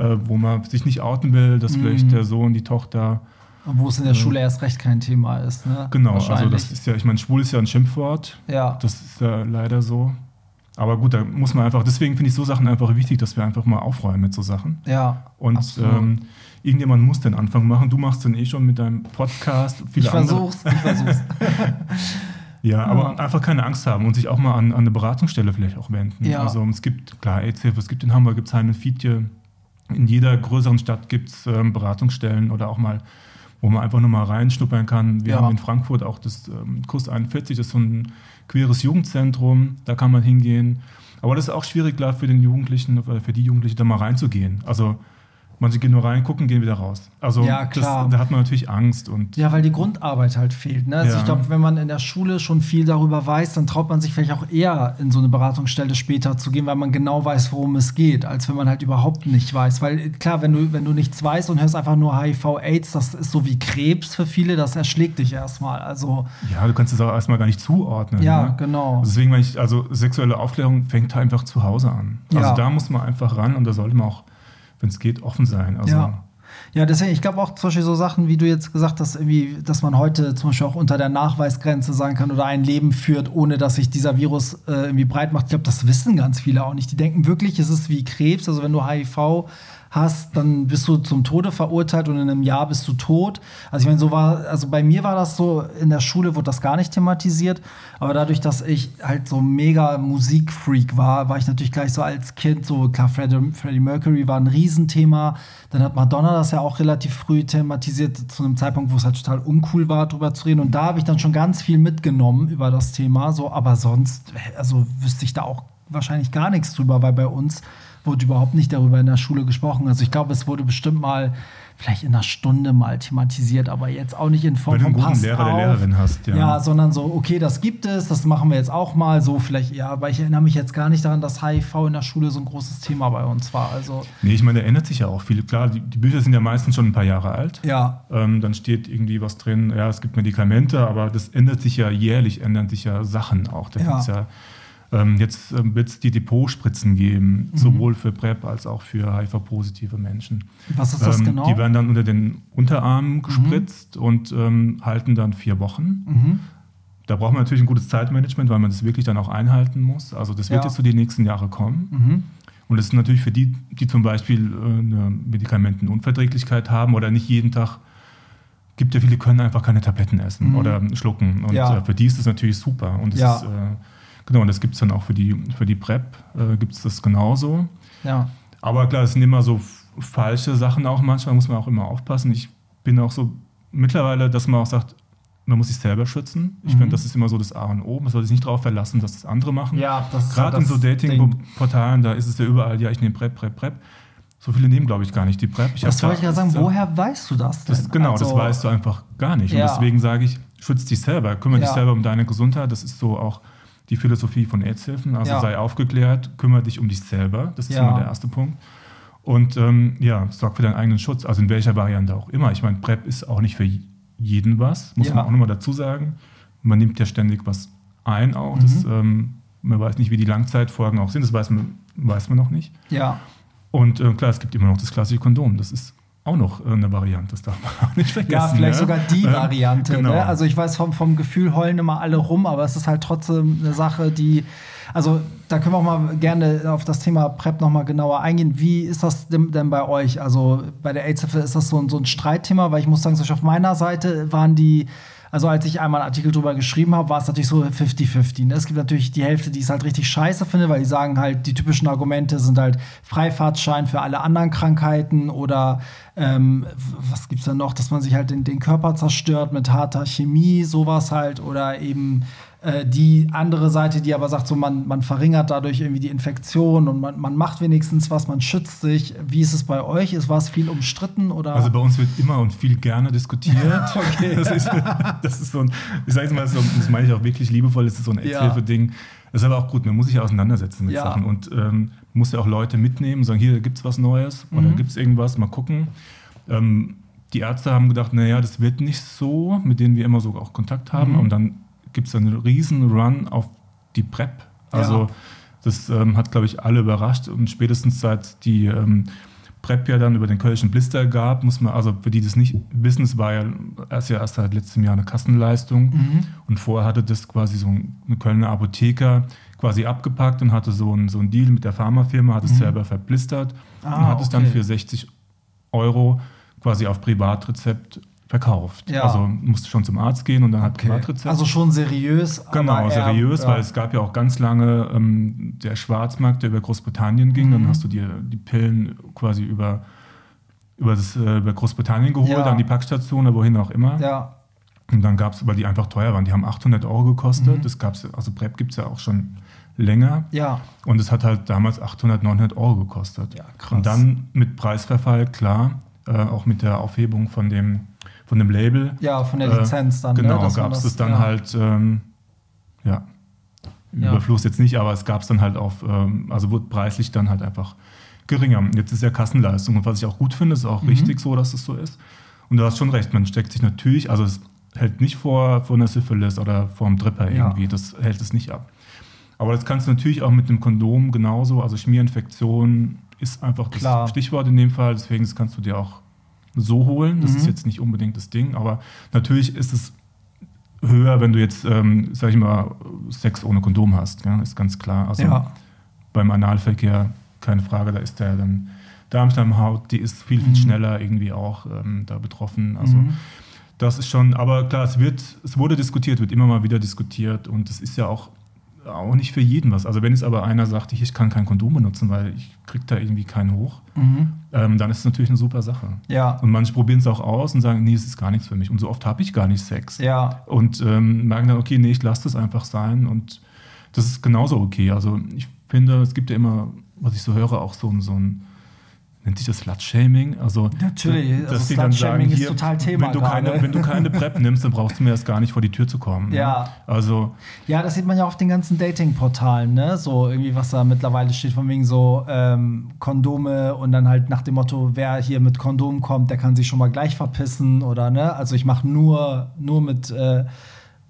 äh, wo man sich nicht outen will, dass mhm. vielleicht der Sohn, die Tochter wo es in der Schule erst recht kein Thema ist. Ne? Genau, also das ist ja, ich meine, schwul ist ja ein Schimpfwort. Ja. Das ist ja leider so. Aber gut, da muss man einfach, deswegen finde ich so Sachen einfach wichtig, dass wir einfach mal aufräumen mit so Sachen. Ja. Und ähm, irgendjemand muss den Anfang machen. Du machst den eh schon mit deinem Podcast. Viele ich versuch's, ich versuch's. ja, aber ja. einfach keine Angst haben und sich auch mal an, an eine Beratungsstelle vielleicht auch wenden. Ja. Also es gibt, klar, AIDS-Hilfe, es gibt in Hamburg, gibt es Heine Fietje. In jeder größeren Stadt gibt es ähm, Beratungsstellen oder auch mal wo man einfach nur mal reinschnuppern kann. Wir ja. haben in Frankfurt auch das ähm, Kurs 41, das ist so ein queeres Jugendzentrum, da kann man hingehen. Aber das ist auch schwierig, klar, für den Jugendlichen oder für die Jugendlichen da mal reinzugehen. Also Manche gehen nur rein, gucken, gehen wieder raus. Also ja, klar. Das, da hat man natürlich Angst. Und ja, weil die Grundarbeit halt fehlt. Ne? Also ja. ich glaube, wenn man in der Schule schon viel darüber weiß, dann traut man sich vielleicht auch eher in so eine Beratungsstelle später zu gehen, weil man genau weiß, worum es geht, als wenn man halt überhaupt nicht weiß. Weil klar, wenn du, wenn du nichts weißt und hörst einfach nur HIV-Aids, das ist so wie Krebs für viele, das erschlägt dich erstmal. Also, ja, du kannst es auch erstmal gar nicht zuordnen. Ja, ne? genau. Deswegen meine ich, also sexuelle Aufklärung fängt halt einfach zu Hause an. Also ja. da muss man einfach ran und da sollte man auch wenn es geht, offen sein. Also, ja. Ja, deswegen, ich glaube auch zum Beispiel so Sachen, wie du jetzt gesagt hast, irgendwie, dass man heute zum Beispiel auch unter der Nachweisgrenze sagen kann oder ein Leben führt, ohne dass sich dieser Virus äh, irgendwie breit macht. Ich glaube, das wissen ganz viele auch nicht. Die denken wirklich, es ist wie Krebs. Also wenn du HIV hast, dann bist du zum Tode verurteilt und in einem Jahr bist du tot. Also ich meine, so war, also bei mir war das so, in der Schule wurde das gar nicht thematisiert, aber dadurch, dass ich halt so mega Musikfreak war, war ich natürlich gleich so als Kind so, klar, Freddie, Freddie Mercury war ein Riesenthema, dann hat Madonna das ja auch relativ früh thematisiert, zu einem Zeitpunkt, wo es halt total uncool war, drüber zu reden und da habe ich dann schon ganz viel mitgenommen über das Thema, so, aber sonst, also wüsste ich da auch wahrscheinlich gar nichts drüber, weil bei uns wurde überhaupt nicht darüber in der Schule gesprochen. Also ich glaube, es wurde bestimmt mal vielleicht in einer Stunde mal thematisiert, aber jetzt auch nicht in Form Weil von du einen guten Lehrer, auf. der Lehrerin hast, ja. Ja, sondern so, okay, das gibt es, das machen wir jetzt auch mal so vielleicht, ja, aber ich erinnere mich jetzt gar nicht daran, dass HIV in der Schule so ein großes Thema bei uns war. Also Nee, ich meine, da ändert sich ja auch viel. Klar, die, die Bücher sind ja meistens schon ein paar Jahre alt. ja, Ähm, dann steht irgendwie was drin, ja, es gibt Medikamente, aber das ändert sich ja jährlich, ändern sich ja Sachen auch. Da Ja. gibt's ja jetzt ähm, wird es die Depotspritzen geben, Mhm. sowohl für PrEP als auch für HIV-positive Menschen. was ist das Ähm, genau? Die werden dann unter den Unterarm gespritzt und ähm, halten dann vier Wochen. mhm. Da braucht man natürlich ein gutes Zeitmanagement, weil man das wirklich dann auch einhalten muss. Also das wird Ja. jetzt so die nächsten Jahre kommen. Mhm. Und das ist natürlich für die, die zum Beispiel äh, eine Medikamentenunverträglichkeit haben oder nicht jeden Tag, gibt ja viele, können einfach keine Tabletten essen Mhm. oder schlucken. Und Ja. äh, für die ist das natürlich super. Und das Ja. ist, äh, genau, und das gibt es dann auch für die, für die PrEP, äh, gibt es das genauso. Ja. Aber klar, es sind immer so falsche Sachen auch manchmal, muss man auch immer aufpassen. Ich bin auch so mittlerweile, dass man auch sagt, man muss sich selber schützen. Ich Mhm. finde, das ist immer so das A und O. Man soll sich nicht darauf verlassen, dass das andere machen. Ja, das Gerade in so das. Dating-Portalen, da ist es ja überall, ja, ich nehme PrEP, PrEP, PrEP. So viele nehmen, glaube ich, gar nicht die PrEP. Ich Das wollte ich ja sagen, das- woher weißt du das denn? Das, genau, das Also, weißt du einfach gar nicht. Ja. Und deswegen sage ich, schütz dich selber, kümmere dich Ja. selber um deine Gesundheit. Das ist so auch die Philosophie von AIDS-Hilfen. Also Ja. sei aufgeklärt, kümmere dich um dich selber. Das ist Ja. immer der erste Punkt. Und ähm, ja, sorg für deinen eigenen Schutz, also in welcher Variante auch immer. Ich meine, PrEP ist auch nicht für jeden was, muss Ja. man auch nochmal dazu sagen. Man nimmt ja ständig was ein auch. Mhm. Das, ähm, man weiß nicht, wie die Langzeitfolgen auch sind, das weiß man, weiß man noch nicht. Ja. Und äh, klar, es gibt immer noch das klassische Kondom. Das ist auch noch äh, eine Variante, das darf man auch nicht vergessen. Ja, vielleicht ne? sogar die Ähm, Variante. genau. Ne? Also ich weiß, vom, vom Gefühl heulen immer alle rum, aber es ist halt trotzdem eine Sache, die. Also da können wir auch mal gerne auf das Thema PrEP noch mal genauer eingehen. Wie ist das denn, denn bei euch? Also bei der AIDS-Hilfe ist das so ein, so ein Streitthema, weil ich muss sagen, auf meiner Seite waren die also als ich einmal einen Artikel drüber geschrieben habe, war es natürlich so 50-50. Ne? Es gibt natürlich die Hälfte, die es halt richtig scheiße finde, weil die sagen halt, die typischen Argumente sind halt Freifahrtschein für alle anderen Krankheiten oder ähm, was gibt's da noch, dass man sich halt den, den Körper zerstört mit harter Chemie, sowas halt, oder eben äh, die andere Seite, die aber sagt, so man, man verringert dadurch irgendwie die Infektion und man, man macht wenigstens was, man schützt sich. Wie ist es bei euch? Ist was viel umstritten oder? Also bei uns wird immer und viel gerne diskutiert. Okay. Das ist, das ist so ein, ich sage mal, das meine ich auch wirklich liebevoll, das ist so ein Ja. AIDS-Hilfe-Ding. Das ist aber auch gut, man muss sich auseinandersetzen mit Ja. Sachen und ähm, muss ja auch Leute mitnehmen, sagen, hier gibt es was Neues oder Mhm. gibt es irgendwas, mal gucken. Ähm, die Ärzte haben gedacht, naja, das wird nicht so, mit denen wir immer so auch Kontakt haben. Mhm. Und dann gibt es einen riesen Run auf die PrEP. Also Ja. das ähm, hat, glaube ich, alle überrascht. Und spätestens seit die ähm, PrEP ja dann über den Kölschen Blister gab, muss man, also für die das nicht wissen, es war ja erst ja erst seit letztem Jahr eine Kassenleistung. Mhm. Und vorher hatte das quasi so ein Kölner Apotheker quasi abgepackt und hatte so einen so einen Deal mit der Pharmafirma, hat es Mhm. selber verblistert Ah, und hat es dann okay. für 60 Euro quasi auf Privatrezept verkauft. Ja. Also musste schon zum Arzt gehen und dann hat Okay. Privatrezept. Also schon seriös. Genau, aber eher- seriös, ja. weil es gab ja auch ganz lange ähm, der Schwarzmarkt, der über Großbritannien ging. Mhm. Dann hast du dir die Pillen quasi über, über, das, äh, über Großbritannien geholt, Ja. an die Packstation oder wohin auch immer. Ja, Und dann gab es, weil die einfach teuer waren, die haben 800 Euro gekostet. Mhm. Das gab's, also PrEP gibt es ja auch schon länger. ja. Und es hat halt damals 800, 900 Euro gekostet. Ja, krass. Und dann mit Preisverfall, klar, äh, auch mit der Aufhebung von dem, von dem Label. Ja, von der Äh, Lizenz dann. Genau, ne? dass man gab es das- das dann ja. halt, ähm, ja, Ja. Überfluss jetzt nicht, aber es gab es dann halt auf, ähm, also wurde preislich dann halt einfach geringer. Jetzt ist ja Kassenleistung und was ich auch gut finde, ist auch Mhm. richtig so, dass es so ist. Und du hast schon recht, man steckt sich natürlich, also es hält nicht vor, vor einer Syphilis oder vor einem Dripper Ja. irgendwie, das hält es nicht ab. Aber das kannst du natürlich auch mit dem Kondom genauso, also Schmierinfektion ist einfach das Klar. Stichwort in dem Fall, deswegen das kannst du dir auch so holen. Das Mhm. ist jetzt nicht unbedingt das Ding, aber natürlich ist es höher, wenn du jetzt, ähm, sag ich mal, Sex ohne Kondom hast. Ja? Ist ganz klar. Also Ja. beim Analverkehr keine Frage, da ist der dann Darmstammhaut, die ist viel, viel mhm. schneller irgendwie auch ähm, da betroffen. Also mhm. das ist schon, aber klar, es wird, es wurde diskutiert, wird immer mal wieder diskutiert und es ist ja auch auch nicht für jeden was. Also wenn es aber einer sagt, ich kann kein Kondom benutzen, weil ich kriege da irgendwie keinen hoch, mhm. ähm, dann ist es natürlich eine super Sache. Ja. Und manche probieren es auch aus und sagen, nee, es ist gar nichts für mich. Und so oft habe ich gar nicht Sex. Ja. Und ähm, merken dann, okay, nee, ich lasse das einfach sein. Und das ist genauso okay. Also ich finde, es gibt ja immer, was ich so höre, auch so, so ein nennt sich das Slut-Shaming? Also, Natürlich, dass also Slut-Shaming ist total Thema. Wenn du, keine, wenn du keine PrEP nimmst, dann brauchst du mir erst gar nicht vor die Tür zu kommen. Ne? Ja. Ne? Also, ja, das sieht man ja auf den ganzen Dating-Portalen, ne? So irgendwie, was da mittlerweile steht, von wegen so ähm, Kondome und dann halt nach dem Motto, wer hier mit Kondom kommt, der kann sich schon mal gleich verpissen oder ne? Also ich mache nur, nur mit. Äh,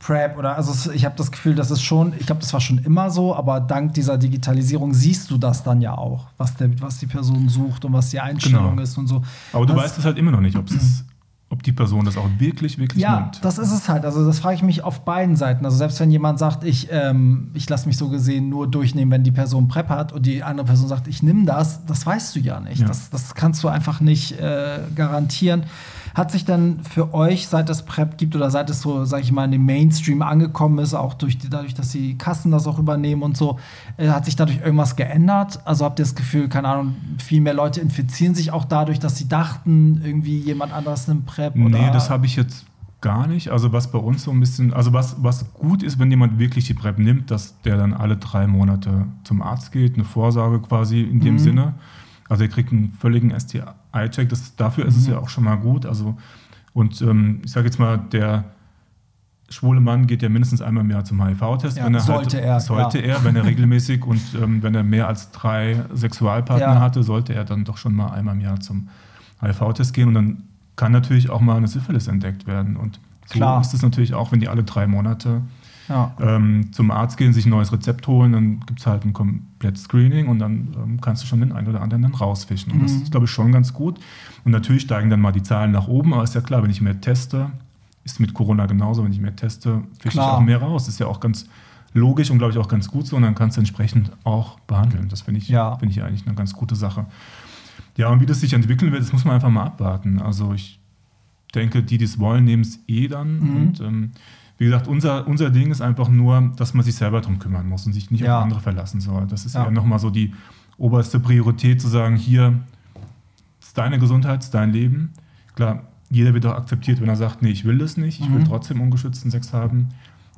Prep oder also ich habe das Gefühl, das ist schon, ich glaube, das war schon immer so, aber dank dieser Digitalisierung siehst du das dann ja auch, was, der, was die Person sucht und was die Einstellung genau. ist und so. Aber du das, weißt es halt immer noch nicht, ob die Person das auch wirklich, wirklich ja, nimmt. Ja, das ist es halt. Also das frage ich mich auf beiden Seiten. Also selbst wenn jemand sagt, ich, ähm, ich lasse mich so gesehen nur durchnehmen, wenn die Person Prep hat und die andere Person sagt, ich nehme das, das weißt du ja nicht. Ja. Das, das kannst du einfach nicht äh, garantieren. Hat sich dann für euch, seit es PrEP gibt oder seit es so, sag ich mal, in den Mainstream angekommen ist, auch durch die, dadurch, dass die Kassen das auch übernehmen und so, äh, hat sich dadurch irgendwas geändert? Also habt ihr das Gefühl, keine Ahnung, viel mehr Leute infizieren sich auch dadurch, dass sie dachten, irgendwie jemand anderes nimmt PrEP? Oder? Nee, das habe ich jetzt gar nicht. Also was bei uns so ein bisschen, also was, was gut ist, wenn jemand wirklich die PrEP nimmt, dass der dann alle drei Monate zum Arzt geht, eine Vorsorge quasi in dem mhm. Sinne. Also er kriegt einen völligen STI-Check. Dafür ist mhm. es ja auch schon mal gut. Also, und ähm, ich sage jetzt mal, der schwule Mann geht ja mindestens einmal im Jahr zum HIV-Test. Ja, sollte halt, er. Sollte ja. er, wenn er regelmäßig und ähm, wenn er mehr als drei Sexualpartner ja. hatte, sollte er dann doch schon mal einmal im Jahr zum HIV-Test gehen. Und dann kann natürlich auch mal eine Syphilis entdeckt werden. Und so Klar. ist es natürlich auch, wenn die alle drei Monate ja. ähm, zum Arzt gehen, sich ein neues Rezept holen, dann gibt es halt ein komplettes Screening und dann ähm, kannst du schon den einen oder anderen dann rausfischen. Und mhm. das ist, glaube ich, schon ganz gut. Und natürlich steigen dann mal die Zahlen nach oben, aber ist ja klar, wenn ich mehr teste, ist mit Corona genauso, wenn ich mehr teste, fische ich auch mehr raus. Das ist ja auch ganz logisch und glaube ich auch ganz gut so und dann kannst du entsprechend auch behandeln. Das finde ich, ja. Find ich eigentlich eine ganz gute Sache. Ja, und wie das sich entwickeln wird, das muss man einfach mal abwarten. Also ich denke, die, die es wollen, nehmen es eh dann. Mhm. Und ähm, wie gesagt, unser, unser Ding ist einfach nur, dass man sich selber darum kümmern muss und sich nicht ja. auf andere verlassen soll. Das ist ja, ja nochmal so die oberste Priorität, zu sagen, hier ist deine Gesundheit, ist dein Leben. Klar, jeder wird auch akzeptiert, wenn er sagt, nee, ich will das nicht, ich will mhm. trotzdem ungeschützten Sex haben,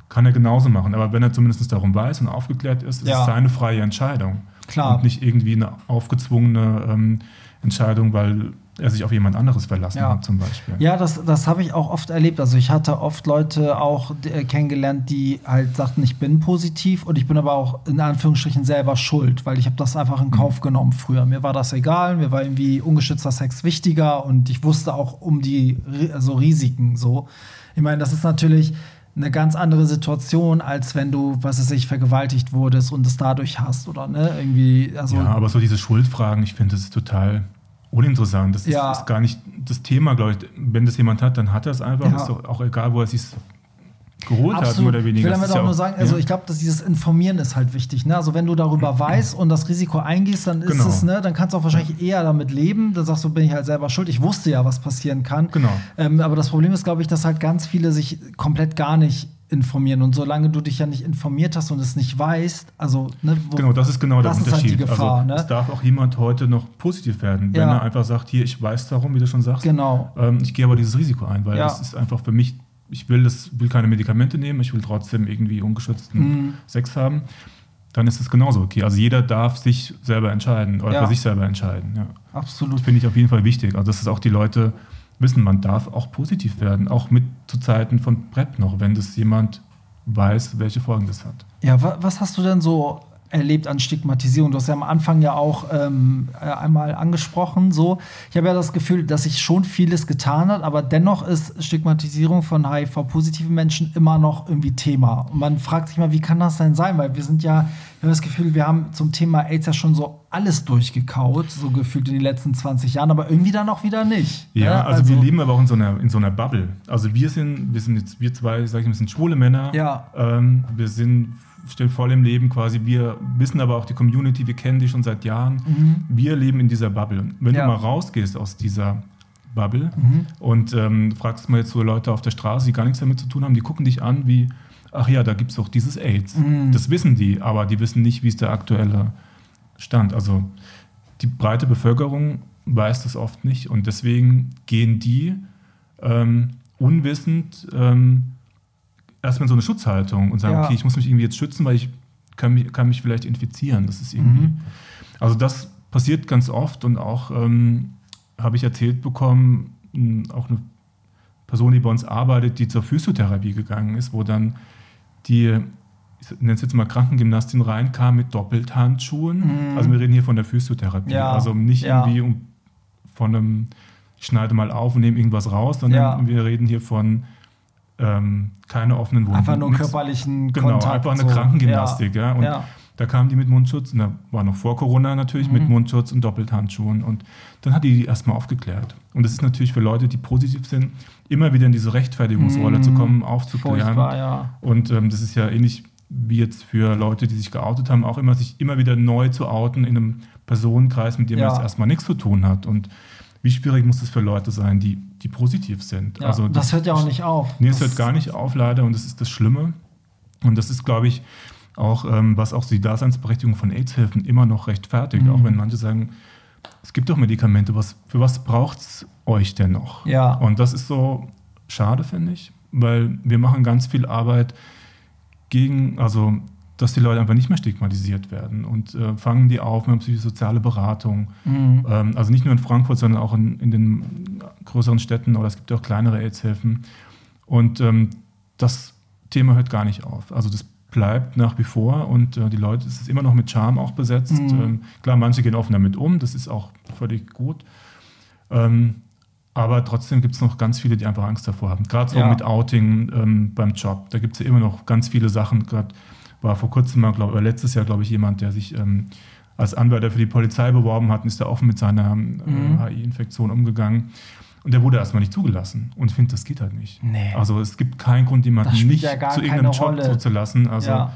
kann er genauso machen. Aber wenn er zumindest darum weiß und aufgeklärt ist, ist ja. es seine freie Entscheidung. Klar. Und nicht irgendwie eine aufgezwungene ähm, Entscheidung, weil er sich auf jemand anderes verlassen ja. hat, zum Beispiel. Ja, das, das habe ich auch oft erlebt. Also ich hatte oft Leute auch äh, kennengelernt, die halt sagten, ich bin positiv und ich bin aber auch in Anführungsstrichen selber schuld, weil ich habe das einfach in mhm. Kauf genommen früher. Mir war das egal, mir war irgendwie ungeschützter Sex wichtiger und ich wusste auch um die also Risiken so. Ich meine, das ist natürlich eine ganz andere Situation, als wenn du, was weiß ich, vergewaltigt wurdest und es dadurch hast oder ne, irgendwie. Also ja, aber so diese Schuldfragen, ich finde, das ist total uninteressant. Das ja. ist, ist, gar nicht das Thema, glaube ich. Wenn das jemand hat, dann hat er es einfach. Ja. Ist doch auch egal, wo er sich geholt Absolut. hat, mehr oder weniger. Ich will damit auch ja nur sagen, also ich glaube, dass dieses Informieren ist halt wichtig. Ne? Also wenn du darüber weißt und das Risiko eingehst, dann ist genau. es, ne, dann kannst du auch wahrscheinlich eher damit leben. Dann sagst du, bin ich halt selber schuld. Ich wusste ja, was passieren kann. Genau. Ähm, aber das Problem ist, glaube ich, dass halt ganz viele sich komplett gar nicht informieren. Und solange du dich ja nicht informiert hast und es nicht weißt, also. Ne, wo, genau, das ist genau das der Unterschied. Ist halt die Gefahr, also, ne? Es darf auch jemand heute noch positiv werden, wenn ja. er einfach sagt: Hier, ich weiß darum, wie du schon sagst. Genau. Ähm, ich gehe aber dieses Risiko ein, weil ja. das ist einfach für mich, ich will, das, will keine Medikamente nehmen, ich will trotzdem irgendwie ungeschützten mhm. Sex haben. Dann ist es genauso okay. Also jeder darf sich selber entscheiden oder ja. für sich selber entscheiden. Absolut. Finde ich auf jeden Fall wichtig. Also, dass es auch die Leute wissen, man darf auch positiv werden, auch mit zu Zeiten von PrEP noch, wenn das jemand weiß, welche Folgen das hat. Ja, was hast du denn so erlebt an Stigmatisierung? Du hast ja am Anfang ja auch ähm, äh, einmal angesprochen. So, ich habe ja das Gefühl, dass sich schon vieles getan hat, aber dennoch ist Stigmatisierung von HIV-positiven Menschen immer noch irgendwie Thema. Und man fragt sich mal, wie kann das denn sein? Weil wir sind ja habe das Gefühl, wir haben zum Thema AIDS ja schon so alles durchgekaut, so gefühlt in den letzten 20 Jahren, aber irgendwie dann auch wieder nicht. Ja, ja? Also, also, wir leben aber auch in so einer, in so einer Bubble. Also wir sind, wir sind jetzt, wir zwei, sag ich mal, sind schwule Männer. Ja. Ähm, wir sind stehen voll im Leben quasi. Wir wissen aber auch die Community, wir kennen die schon seit Jahren. Mhm. Wir leben in dieser Bubble. Wenn ja. du mal rausgehst aus dieser Bubble mhm. und ähm, fragst mal jetzt so Leute auf der Straße, die gar nichts damit zu tun haben, die gucken dich an wie, ach ja, da gibt es doch dieses AIDS. Mhm. Das wissen die, aber die wissen nicht, wie ist der aktuelle Stand. Also die breite Bevölkerung weiß das oft nicht und deswegen gehen die ähm, unwissend ähm, erstmal in so eine Schutzhaltung und sagen, ja. okay, ich muss mich irgendwie jetzt schützen, weil ich kann mich, kann mich vielleicht infizieren. Das ist irgendwie. Mhm. Also das passiert ganz oft und auch ähm, habe ich erzählt bekommen, auch eine Person, die bei uns arbeitet, die zur Physiotherapie gegangen ist, wo dann die, ich nenne es jetzt mal Krankengymnastin reinkam mit Doppelthandschuhen. Mhm. Also wir reden hier von der Physiotherapie. Ja. Also nicht ja. irgendwie um, von einem, ich schneide mal auf und nehme irgendwas raus, sondern ja. wir reden hier von ähm, keine offenen Wunden. Einfach nur nichts, körperlichen genau, Kontakt. Genau, einfach eine so. Krankengymnastik. Ja. Und ja. da kamen die mit Mundschutz, und da war noch vor Corona natürlich, mhm. mit Mundschutz und Doppelhandschuhen. Und dann hat die die erstmal aufgeklärt. Und das ist natürlich für Leute, die positiv sind, immer wieder in diese Rechtfertigungsrolle mhm. zu kommen, aufzuklären. Ja. Und ähm, das ist ja ähnlich wie jetzt für Leute, die sich geoutet haben, auch immer sich immer wieder neu zu outen in einem Personenkreis, mit dem ja. man jetzt erstmal nichts zu tun hat. Und wie schwierig muss es für Leute sein, die, die positiv sind? Ja, also das, das, hört ja auch nicht auf. Nee, es hört gar nicht auf, leider, und das ist das Schlimme. Und das ist, glaube ich, auch, ähm, was auch die Daseinsberechtigung von AIDS-Hilfen immer noch rechtfertigt, mhm. auch wenn manche sagen, es gibt doch Medikamente, was, für was braucht es euch denn noch? Ja. Und das ist so schade, finde ich, weil wir machen ganz viel Arbeit gegen, also dass die Leute einfach nicht mehr stigmatisiert werden und äh, fangen die auf mit psychosoziale Beratung. Mhm. Ähm, also nicht nur in Frankfurt, sondern auch in, in, den größeren Städten oder es gibt auch kleinere AIDS-Hilfen. Und ähm, das Thema hört gar nicht auf. Also das bleibt nach wie vor und äh, die Leute, es ist immer noch mit Charme auch besetzt. Mhm. Ähm, klar, manche gehen offen damit um, das ist auch völlig gut. Ähm, aber trotzdem gibt es noch ganz viele, die einfach Angst davor haben. Gerade so ja. mit Outing ähm, beim Job. Da gibt es ja immer noch ganz viele Sachen, gerade war vor kurzem mal, glaube oder letztes Jahr, glaube ich, jemand, der sich ähm, als Anwärter für die Polizei beworben hat und ist da offen mit seiner äh, mhm. HI-Infektion umgegangen. Und der wurde erstmal nicht zugelassen. Und ich finde, das geht halt nicht. Nee. Also es gibt keinen Grund, jemanden nicht ja zu irgendeinem Job Rolle. zuzulassen. Also, ja.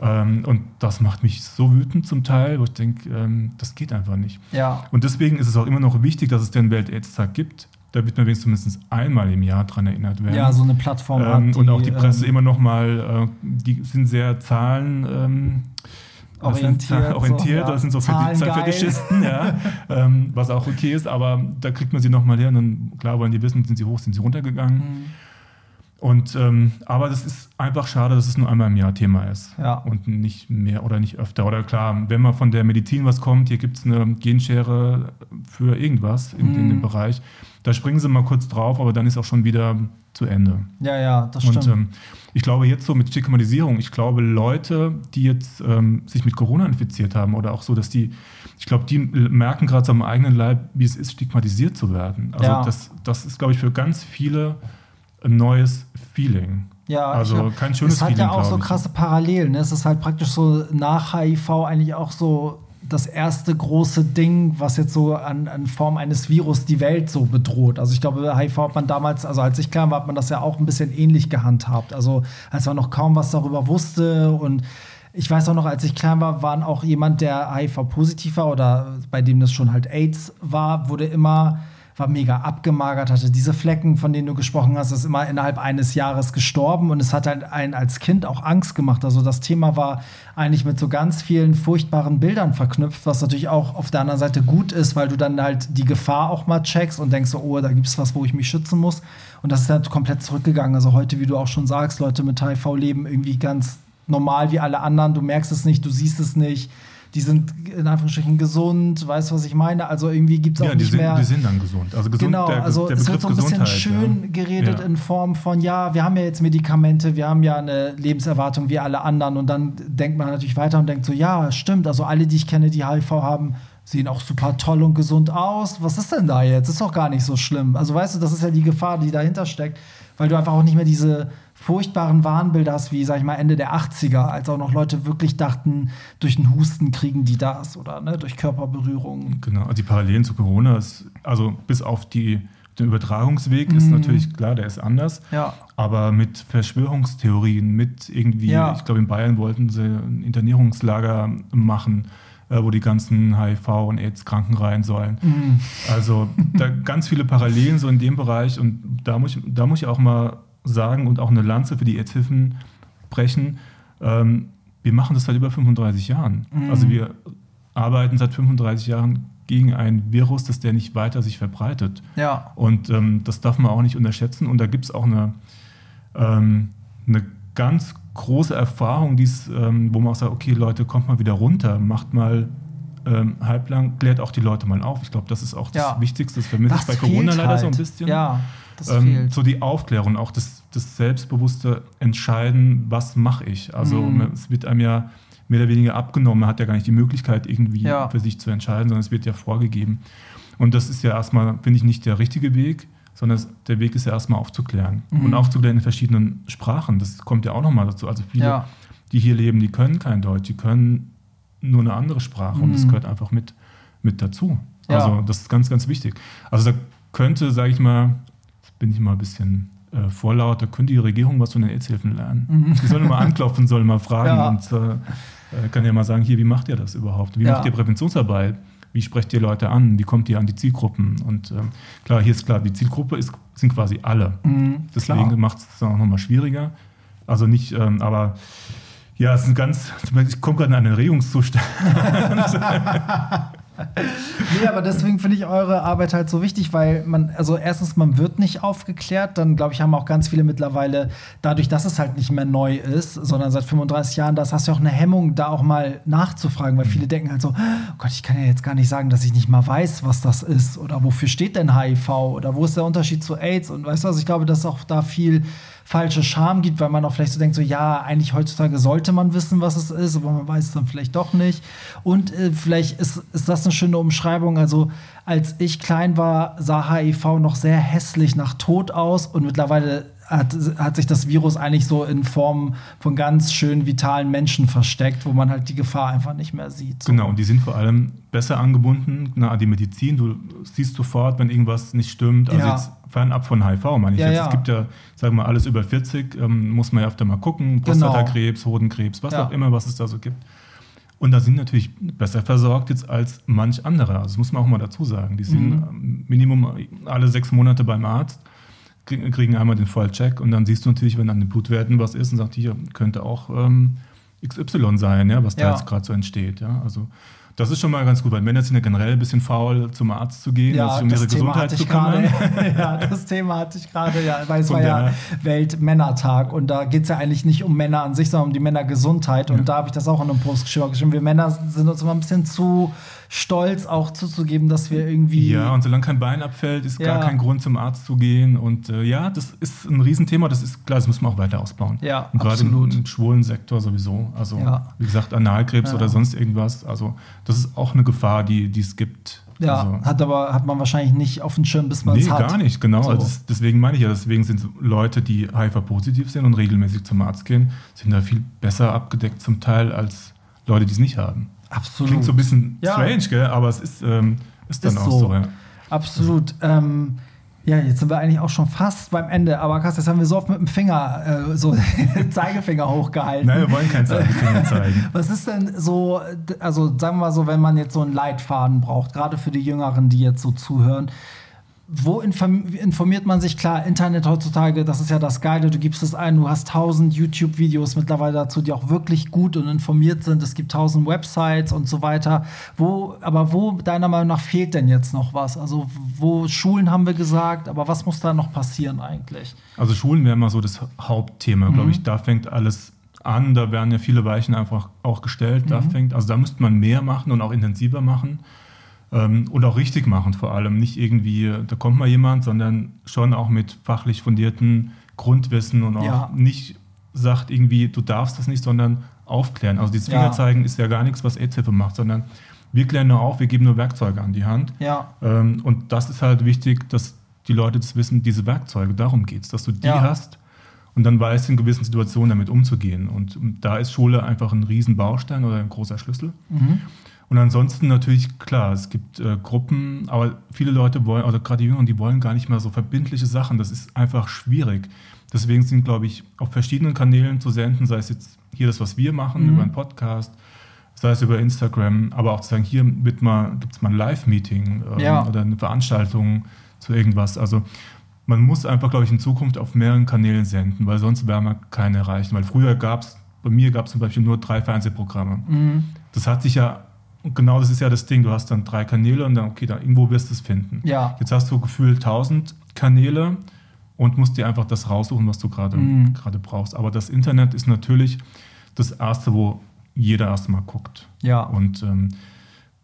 ähm, und das macht mich so wütend zum Teil, wo ich denke, ähm, das geht einfach nicht. Ja. Und deswegen ist es auch immer noch wichtig, dass es den Welt-AIDS-Tag gibt, da wird man wenigstens einmal im Jahr dran erinnert werden. Ja, so eine Plattform. Ähm, die, und auch die Presse ähm, immer noch mal, äh, die sind sehr Zahlen. Ähm, orientiert. orientiert, so, das sind so für die Fetischisten, ja, ähm, was auch okay ist, aber da kriegt man sie nochmal her und dann, klar, wollen die wissen, sind sie hoch, sind sie runtergegangen. Mhm. Und, ähm, aber das ist einfach schade, dass es nur einmal im Jahr Thema ist. Ja. Und nicht mehr oder nicht öfter. Oder klar, wenn man von der Medizin was kommt, hier gibt es eine Genschere für irgendwas in, mm. in, dem mhm. Bereich. Da springen sie mal kurz drauf, aber dann ist auch schon wieder zu Ende. Ja, ja, das stimmt. Und ähm, ich glaube jetzt so mit Stigmatisierung, ich glaube Leute, die jetzt ähm, sich mit Corona infiziert haben oder auch so, dass die, ich glaube, die merken gerade so am eigenen Leib, wie es ist, stigmatisiert zu werden. Also ja. das, das ist, glaube ich, für ganz viele ein neues Feeling. Ja, also hab, kein schönes Feeling. Es hat ja auch so krasse Parallelen. Ne? Es ist halt praktisch so nach HIV eigentlich auch so das erste große Ding, was jetzt so an, an Form eines Virus die Welt so bedroht. Also ich glaube, HIV hat man damals, also als ich klein war, hat man das ja auch ein bisschen ähnlich gehandhabt. Also als man noch kaum was darüber wusste und ich weiß auch noch, als ich klein war, waren auch jemand, der HIV-positiv war oder bei dem das schon halt AIDS war, wurde immer war mega abgemagert, hatte diese Flecken, von denen du gesprochen hast, ist immer innerhalb eines Jahres gestorben und es hat halt einen als Kind auch Angst gemacht. Also das Thema war eigentlich mit so ganz vielen furchtbaren Bildern verknüpft, was natürlich auch auf der anderen Seite gut ist, weil du dann halt die Gefahr auch mal checkst und denkst so, oh, da gibt es was, wo ich mich schützen muss. Und das ist halt komplett zurückgegangen. Also heute, wie du auch schon sagst, Leute mit HIV leben irgendwie ganz normal wie alle anderen. Du merkst es nicht, du siehst es nicht die sind in Anführungsstrichen gesund, weißt du, was ich meine? Also irgendwie gibt es auch ja, nicht sind, mehr. die sind dann gesund. Also gesund, genau, der, also der es wird so ein bisschen Gesundheit, schön ja. geredet ja. in Form von, ja, wir haben ja jetzt Medikamente, wir haben ja eine Lebenserwartung wie alle anderen und dann denkt man natürlich weiter und denkt so, ja, stimmt, also alle, die ich kenne, die HIV haben, sehen auch super toll und gesund aus. Was ist denn da jetzt? Ist doch gar nicht so schlimm. Also weißt du, das ist ja die Gefahr, die dahinter steckt, weil du einfach auch nicht mehr diese furchtbaren Wahnbilder hast, wie, sag ich mal, Ende der 80er, als auch noch Leute wirklich dachten, durch den Husten kriegen die das oder ne, durch Körperberührungen. Genau, also die Parallelen zu Corona ist, also bis auf die, den Übertragungsweg ist mhm. natürlich klar, der ist anders. Ja. Aber mit Verschwörungstheorien, mit irgendwie, ja. ich glaube, in Bayern wollten sie ein Internierungslager machen äh, wo die ganzen HIV- und AIDS-Kranken rein sollen. Mhm. Also da ganz viele Parallelen so in dem Bereich und da muss ich, da muss ich auch mal sagen und auch eine Lanze für die AIDS-Hilfen brechen. Ähm, wir machen das seit über 35 Jahren. Mhm. Also wir arbeiten seit 35 Jahren gegen ein Virus, das der nicht weiter sich verbreitet. Ja. Und ähm, das darf man auch nicht unterschätzen. Und da gibt es auch eine, ähm, eine ganz große Erfahrung, die's, ähm, wo man auch sagt, okay Leute, kommt mal wieder runter, macht mal ähm, halblang, klärt auch die Leute mal auf. Ich glaube, das ist auch das ja. Wichtigste. Das vermisse ich bei Corona leider so ein halt. bisschen. Ja, ähm. So die Aufklärung, auch das, das selbstbewusste Entscheiden, was mache ich. Also mhm. es wird einem ja mehr oder weniger abgenommen. Man hat ja gar nicht die Möglichkeit, irgendwie ja. für sich zu entscheiden, sondern es wird ja vorgegeben. Und das ist ja erstmal, finde ich, nicht der richtige Weg sondern der Weg ist ja erstmal aufzuklären. Mhm. Und aufzuklären in verschiedenen Sprachen. Das kommt ja auch nochmal dazu. Also viele, ja. die hier leben, die können kein Deutsch, die können nur eine andere Sprache mhm. und das gehört einfach mit, mit dazu. Ja. Also das ist ganz, ganz wichtig. Also da könnte, sage ich mal, bin ich mal ein bisschen äh, vorlaut, da könnte die Regierung was von den Aidshilfen lernen. Mhm. Die sollen mal anklopfen, sollen mal fragen ja. und äh, äh, kann ja mal sagen, hier, wie macht ihr das überhaupt? Wie macht ihr Präventionsarbeit? wie sprecht ihr Leute an, wie kommt ihr an die Zielgruppen? Und ähm, klar, hier ist klar, die Zielgruppe ist, sind quasi alle. Mhm, Deswegen macht es es auch nochmal schwieriger. Also nicht, ähm, aber ja, es ist ein ganz, ich komme gerade in einen Erregungszustand. nee, aber deswegen finde ich eure Arbeit halt so wichtig, weil man, also erstens, man wird nicht aufgeklärt, dann glaube ich, haben auch ganz viele mittlerweile, dadurch, dass es halt nicht mehr neu ist, sondern seit 35 Jahren, das hast du auch eine Hemmung, da auch mal nachzufragen, weil viele denken halt so, oh Gott, ich kann ja jetzt gar nicht sagen, dass ich nicht mal weiß, was das ist oder wofür steht denn HIV oder wo ist der Unterschied zu AIDS und weißt du, also ich glaube, dass auch da viel falsche Scham gibt, weil man auch vielleicht so denkt, so ja, eigentlich heutzutage sollte man wissen, was es ist, aber man weiß es dann vielleicht doch nicht. Und äh, vielleicht ist, ist das eine schöne Umschreibung. Also als ich klein war, sah HIV noch sehr hässlich nach Tod aus und mittlerweile hat, hat sich das Virus eigentlich so in Form von ganz schön vitalen Menschen versteckt, wo man halt die Gefahr einfach nicht mehr sieht. So. Genau, und die sind vor allem besser angebunden na, an die Medizin. Du siehst sofort, wenn irgendwas nicht stimmt. Also ja. jetzt fernab von HIV, meine ich ja, jetzt. Ja. Es gibt ja, sagen wir mal, alles über 40, ähm, muss man ja öfter mal gucken. Genau. Prostatakrebs, genau. Hodenkrebs, was auch immer, was es da so gibt. Und da sind natürlich besser versorgt jetzt als manch andere. Also das muss man auch mal dazu sagen. Die sind mhm. Minimum alle sechs Monate beim Arzt kriegen einmal den Vollcheck und dann siehst du natürlich, wenn an den Blutwerten was ist und sagt, hier könnte auch ähm, XY sein, ja, was da ja. jetzt gerade so entsteht. Ja. Also das ist schon mal ganz gut, weil Männer sind ja generell ein bisschen faul, zum Arzt zu gehen, ja, also um ihre Gesundheit zu kümmern. ja, das Thema hatte ich gerade, ja, weil es war ja Weltmännertag und da geht es ja eigentlich nicht um Männer an sich, sondern um die Männergesundheit. Und ja. da habe ich das auch in einem Post geschrieben. Wir Männer sind uns immer ein bisschen zu stolz, auch zuzugeben, dass wir irgendwie. Ja, und solange kein Bein abfällt, ist ja. gar kein Grund, zum Arzt zu gehen. Und äh, ja, das ist ein Riesenthema. Das ist klar, das muss man auch weiter ausbauen. Ja, und gerade im, im schwulen Sektor sowieso. Also, ja. wie gesagt, Analkrebs oder sonst irgendwas. Also, das ist auch eine Gefahr, die, die es gibt. Ja, also, hat aber hat man wahrscheinlich nicht auf dem Schirm, bis man es nee, hat. Nee, gar nicht, genau. So. Also deswegen meine ich ja, deswegen sind Leute, die HIV-positiv sind und regelmäßig zum Arzt gehen, sind da viel besser abgedeckt zum Teil als Leute, die es nicht haben. Absolut. Klingt so ein bisschen ja. strange, gell? aber es ist, ähm, ist dann ist auch so. so ja. Absolut. Ähm, ja, jetzt sind wir eigentlich auch schon fast beim Ende, aber Kass, jetzt haben wir so oft mit dem Finger, äh, so Zeigefinger hochgehalten. Nein, wir wollen keinen Zeigefinger zeigen. Was ist denn so, also sagen wir mal so, wenn man jetzt so einen Leitfaden braucht, gerade für die Jüngeren, die jetzt so zuhören, wo informiert man sich? Klar, Internet heutzutage, das ist ja das Geile. Du gibst es ein, du hast tausend YouTube-Videos mittlerweile dazu, die auch wirklich gut und informiert sind. Es gibt tausend Websites und so weiter. Wo, aber wo deiner Meinung nach fehlt denn jetzt noch was? Also, wo Schulen haben wir gesagt, aber was muss da noch passieren eigentlich? Also, Schulen wäre mal so das Hauptthema, mhm. glaube ich. Da fängt alles an. Da werden ja viele Weichen einfach auch gestellt. Mhm. Da fängt, also da müsste man mehr machen und auch intensiver machen. Ähm, und auch richtig machen vor allem. Nicht irgendwie, da kommt mal jemand, sondern schon auch mit fachlich fundierten Grundwissen und auch ja. nicht sagt irgendwie, du darfst das nicht, sondern aufklären. Also dieses Fingerzeigen ja. ist ja gar nichts, was AIDS-Hilfe macht, sondern wir klären nur auf, wir geben nur Werkzeuge an die Hand. Ja. Ähm, und das ist halt wichtig, dass die Leute das wissen, diese Werkzeuge, darum geht es, dass du die ja. hast und dann weiß in gewissen Situationen damit umzugehen. Und da ist Schule einfach ein Riesenbaustein oder ein großer Schlüssel. Mhm. Und ansonsten natürlich, klar, es gibt äh, Gruppen, aber viele Leute wollen, oder gerade die Jüngeren, die wollen gar nicht mehr so verbindliche Sachen. Das ist einfach schwierig. Deswegen sind, glaube ich, auf verschiedenen Kanälen zu senden, sei es jetzt hier das, was wir machen, mhm. über einen Podcast, sei es über Instagram, aber auch zu sagen, hier gibt es mal ein Live-Meeting ähm, ja. oder eine Veranstaltung zu irgendwas. Also man muss einfach, glaube ich, in Zukunft auf mehreren Kanälen senden, weil sonst werden wir keine erreichen. Weil früher gab es, bei mir gab es zum Beispiel nur drei Fernsehprogramme. Mhm. Das hat sich ja, genau das ist ja das Ding, du hast dann drei Kanäle und dann, okay, da irgendwo wirst du es finden. Ja. Jetzt hast du gefühlt tausend Kanäle und musst dir einfach das raussuchen, was du gerade mhm. brauchst. Aber das Internet ist natürlich das Erste, wo jeder erstmal guckt. Ja. Und ähm,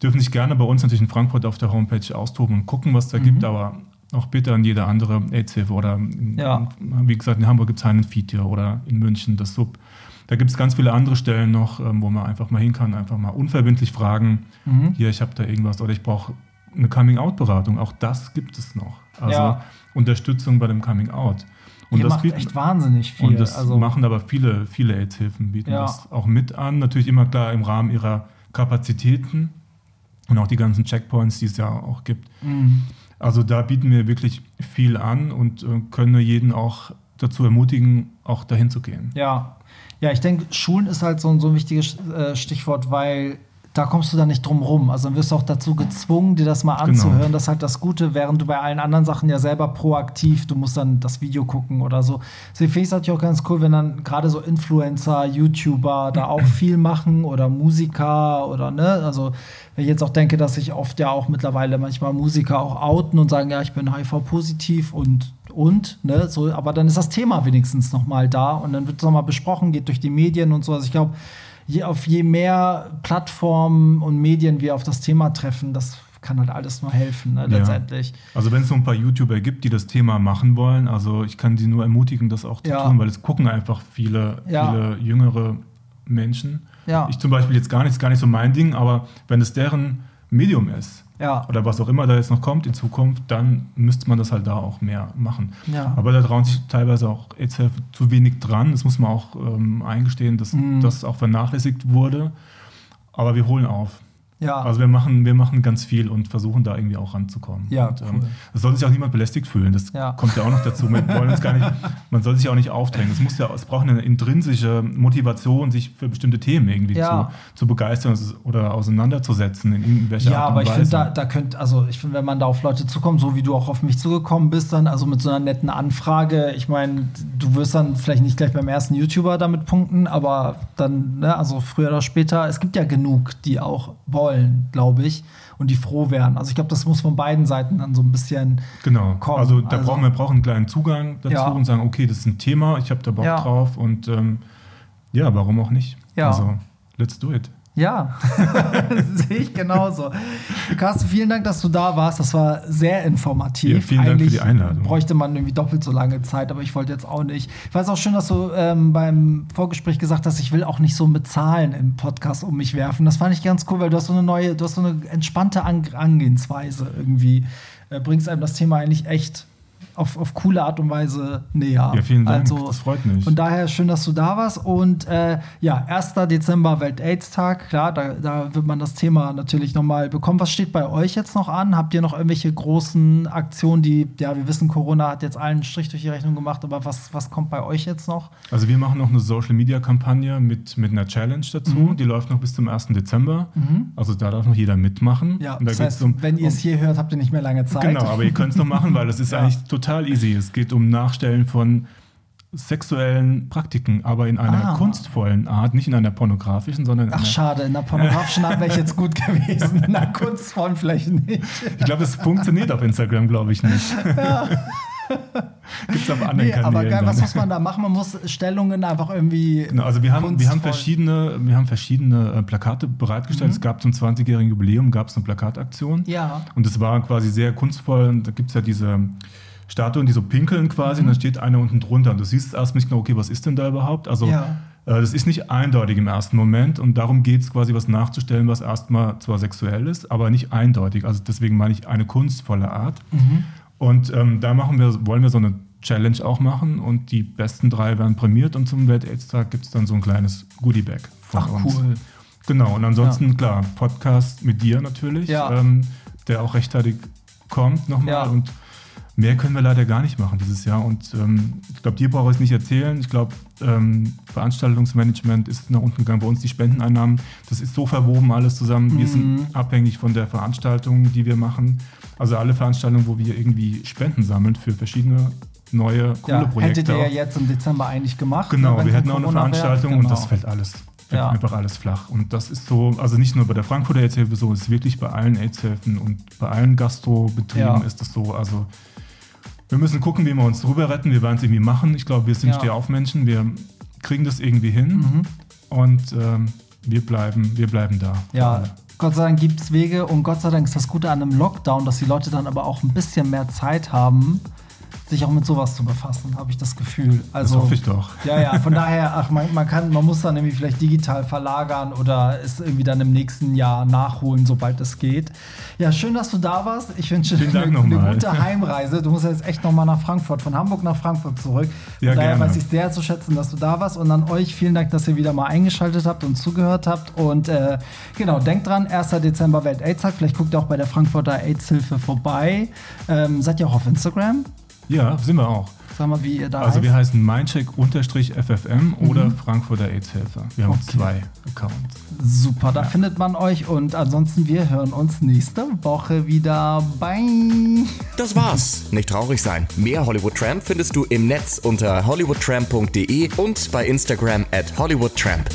dürfen sich gerne bei uns natürlich in Frankfurt auf der Homepage austoben und gucken, was da mhm. gibt, aber auch bitte an jede andere AIDS-Hilfe oder in, ja. wie gesagt, in Hamburg gibt es einen Feed oder in München das Sub. Da gibt es ganz viele andere Stellen noch, ähm, wo man einfach mal hin kann, einfach mal unverbindlich fragen, mhm. hier, ich habe da irgendwas oder ich brauche eine Coming-out-Beratung. Auch das gibt es noch. Also ja. Unterstützung bei dem Coming-out. Und Ihr das macht bieten, echt wahnsinnig viel. Und das also, machen aber viele, viele AIDS-Hilfen, bieten ja. das auch mit an. Natürlich immer klar im Rahmen ihrer Kapazitäten und auch die ganzen Checkpoints, die es ja auch gibt. Mhm. Also da bieten wir wirklich viel an und äh, können jeden auch dazu ermutigen, auch dahin zu gehen. Ja, ja, ich denke, Schulen ist halt so, so ein wichtiges äh, Stichwort, weil da kommst du dann nicht drum rum. Also dann wirst du auch dazu gezwungen, dir das mal genau. anzuhören. Genau. Das ist halt das Gute, während du bei allen anderen Sachen ja selber proaktiv, du musst dann das Video gucken oder so. Deswegen finde ich es natürlich auch ganz cool, wenn dann gerade so Influencer, YouTuber da auch viel machen oder Musiker oder ne, also wenn ich jetzt auch denke, dass sich oft ja auch mittlerweile manchmal Musiker auch outen und sagen, ja, ich bin HIV-positiv und und, ne, so, aber dann ist das Thema wenigstens nochmal da und dann wird es nochmal besprochen, geht durch die Medien und so. Also ich glaube, je, auf je mehr Plattformen und Medien wir auf das Thema treffen, das kann halt alles nur helfen, ne, letztendlich. Ja. Also wenn es so ein paar YouTuber gibt, die das Thema machen wollen, also ich kann sie nur ermutigen, das auch zu ja. tun, weil es gucken einfach viele, ja. viele jüngere Menschen. Ich zum Beispiel jetzt gar nicht, gar nicht so mein Ding, aber wenn es deren Medium ist, ja. oder was auch immer da jetzt noch kommt in Zukunft, dann müsste man das halt da auch mehr machen. Ja. Aber da trauen sich teilweise auch jetzt zu wenig dran. Das muss man auch ähm, eingestehen, dass mhm. das auch vernachlässigt wurde. Aber wir holen auf. Ja. Also wir machen, wir machen ganz viel und versuchen da irgendwie auch ranzukommen. Ja, und, ähm, cool. Es soll sich auch niemand belästigt fühlen. Das ja. kommt ja auch noch dazu. Wir wollen uns gar nicht, man soll sich auch nicht aufdrängen. Es, muss ja, es braucht eine intrinsische Motivation, sich für bestimmte Themen irgendwie ja. zu, zu begeistern oder auseinanderzusetzen in irgendwelcher Ja, Art aber ich finde, da, da könnt, also ich finde, wenn man da auf Leute zukommt, so wie du auch auf mich zugekommen bist, dann also mit so einer netten Anfrage, ich meine, du wirst dann vielleicht nicht gleich beim ersten YouTuber damit punkten, aber dann, ne, also früher oder später, es gibt ja genug, die auch wollen wollen, glaube ich, und die froh wären. Also ich glaube, das muss von beiden Seiten dann so ein bisschen genau. kommen. Also da also, brauchen wir brauchen einen kleinen Zugang dazu ja. und sagen, okay, das ist ein Thema, ich habe da Bock ja. drauf und ähm, ja, warum auch nicht? Ja. Also let's do it. Ja, sehe ich genauso. Carsten, vielen Dank, dass du da warst. Das war sehr informativ. Ja, vielen Eigentlich Dank für die Einladung. Bräuchte man irgendwie doppelt so lange Zeit, aber ich wollte jetzt auch nicht. Ich weiß auch schön, dass du ähm, beim Vorgespräch gesagt hast, ich will auch nicht so mit Zahlen im Podcast um mich werfen. Das fand ich ganz cool, weil du hast so eine neue, du hast so eine entspannte Angehensweise irgendwie. Äh, bringst einem das Thema eigentlich echt auf, auf coole Art und Weise näher. Ja, vielen Dank. Also, das freut mich. Von daher schön, dass du da warst. Und äh, ja, 1. Dezember Welt-AIDS-Tag. Klar, da, da wird man das Thema natürlich nochmal bekommen. Was steht bei euch jetzt noch an? Habt ihr noch irgendwelche großen Aktionen, die, ja, wir wissen, Corona hat jetzt allen Strich durch die Rechnung gemacht, aber was, was kommt bei euch jetzt noch? Also, wir machen noch eine Social-Media-Kampagne mit, mit einer Challenge dazu. Mhm. Die läuft noch bis zum 1. Dezember. Mhm. Also, da darf noch jeder mitmachen. Ja, das heißt, um, wenn ihr es hier hört, habt ihr nicht mehr lange Zeit. Genau, aber ihr könnt es noch machen, weil das ist ja. eigentlich total easy. Es geht um Nachstellen von sexuellen Praktiken, aber in einer ah. kunstvollen Art, nicht in einer pornografischen, sondern in Ach, schade, in der pornografischen Art wäre ich jetzt gut gewesen, in einer kunstvollen vielleicht nicht. Ich glaube, es funktioniert auf Instagram, glaube ich nicht. Ja. Gibt es auf anderen nee, Kanälen. Aber geil, was muss man da machen? Man muss Stellungen einfach irgendwie. Genau, also wir haben, wir haben verschiedene, wir haben verschiedene äh, Plakate bereitgestellt. Mhm. Es gab zum 20-jährigen Jubiläum gab es eine Plakataktion. Ja. Und es war quasi sehr kunstvoll. Da gibt es ja diese Statuen, die so pinkeln quasi, mhm. und dann steht einer unten drunter. Und du siehst erst nicht genau, okay, was ist denn da überhaupt? Also ja. äh, das ist nicht eindeutig im ersten Moment und darum geht es quasi, was nachzustellen, was erstmal zwar sexuell ist, aber nicht eindeutig. Also deswegen meine ich eine kunstvolle Art. Mhm. Und ähm, da machen wir, wollen wir so eine Challenge auch machen und die besten drei werden prämiert und zum Welt-AIDS-Tag gibt es dann so ein kleines Goodie-Bag von Ach, uns. cool. Genau, und ansonsten, ja. klar, Podcast mit dir natürlich, ja. ähm, der auch rechtzeitig kommt nochmal ja. und Mehr können wir leider gar nicht machen dieses Jahr. Und ähm, ich glaube, dir brauche ich es nicht erzählen. Ich glaube, ähm, Veranstaltungsmanagement ist nach unten gegangen. Bei uns die Spendeneinnahmen, das ist so verwoben alles zusammen. Wir mhm. sind abhängig von der Veranstaltung, die wir machen. Also alle Veranstaltungen, wo wir irgendwie Spenden sammeln für verschiedene neue, coole ja, Projekte. Hättet ihr ja jetzt im Dezember eigentlich gemacht. Genau, ne, wir hätten auch eine Veranstaltung genau. und das fällt alles ja. einfach alles flach. Und das ist so, also nicht nur bei der Frankfurter AIDS-Hilfe so, es ist wirklich bei allen AIDS-Hilfen und bei allen Gastrobetrieben ja. ist das so. Also wir müssen gucken, wie wir uns drüber retten. Wir werden es irgendwie machen. Ich glaube, wir sind ja. Stehaufmenschen. Wir kriegen das irgendwie hin. Mhm. Und ähm, wir, bleiben, wir bleiben da. Ja, Gott sei Dank gibt es Wege. Und Gott sei Dank ist das Gute an einem Lockdown, dass die Leute dann aber auch ein bisschen mehr Zeit haben, sich auch mit sowas zu befassen, habe ich das Gefühl. Also, das hoffe ich doch. Ja, ja, von daher, ach, man, man, kann, man muss dann irgendwie vielleicht digital verlagern oder es irgendwie dann im nächsten Jahr nachholen, sobald es geht. Ja, schön, dass du da warst. Ich wünsche dir eine, eine, gute Heimreise. Du musst jetzt echt nochmal nach Frankfurt, von Hamburg nach Frankfurt zurück. Von ja, daher gerne. weiß ich sehr zu schätzen, dass du da warst. Und an euch vielen Dank, dass ihr wieder mal eingeschaltet habt und zugehört habt. Und äh, genau, denkt dran, 1. Dezember Welt-AIDS-Tag. Vielleicht guckt ihr auch bei der Frankfurter AIDS-Hilfe vorbei. Ähm, seid ihr auch auf Instagram? Ja, sind wir auch. Sag mal, wie ihr da Also heißt. wir heißen mindcheck-ffm mhm. oder Frankfurter AIDS-Hilfe. Wir haben okay. zwei Accounts. Super, da ja. findet man euch und ansonsten wir hören uns nächste Woche wieder. Bye. Das war's. Nicht traurig sein. Mehr Hollywood Tramp findest du im Netz unter hollywoodtramp.de und bei Instagram at hollywoodtramp.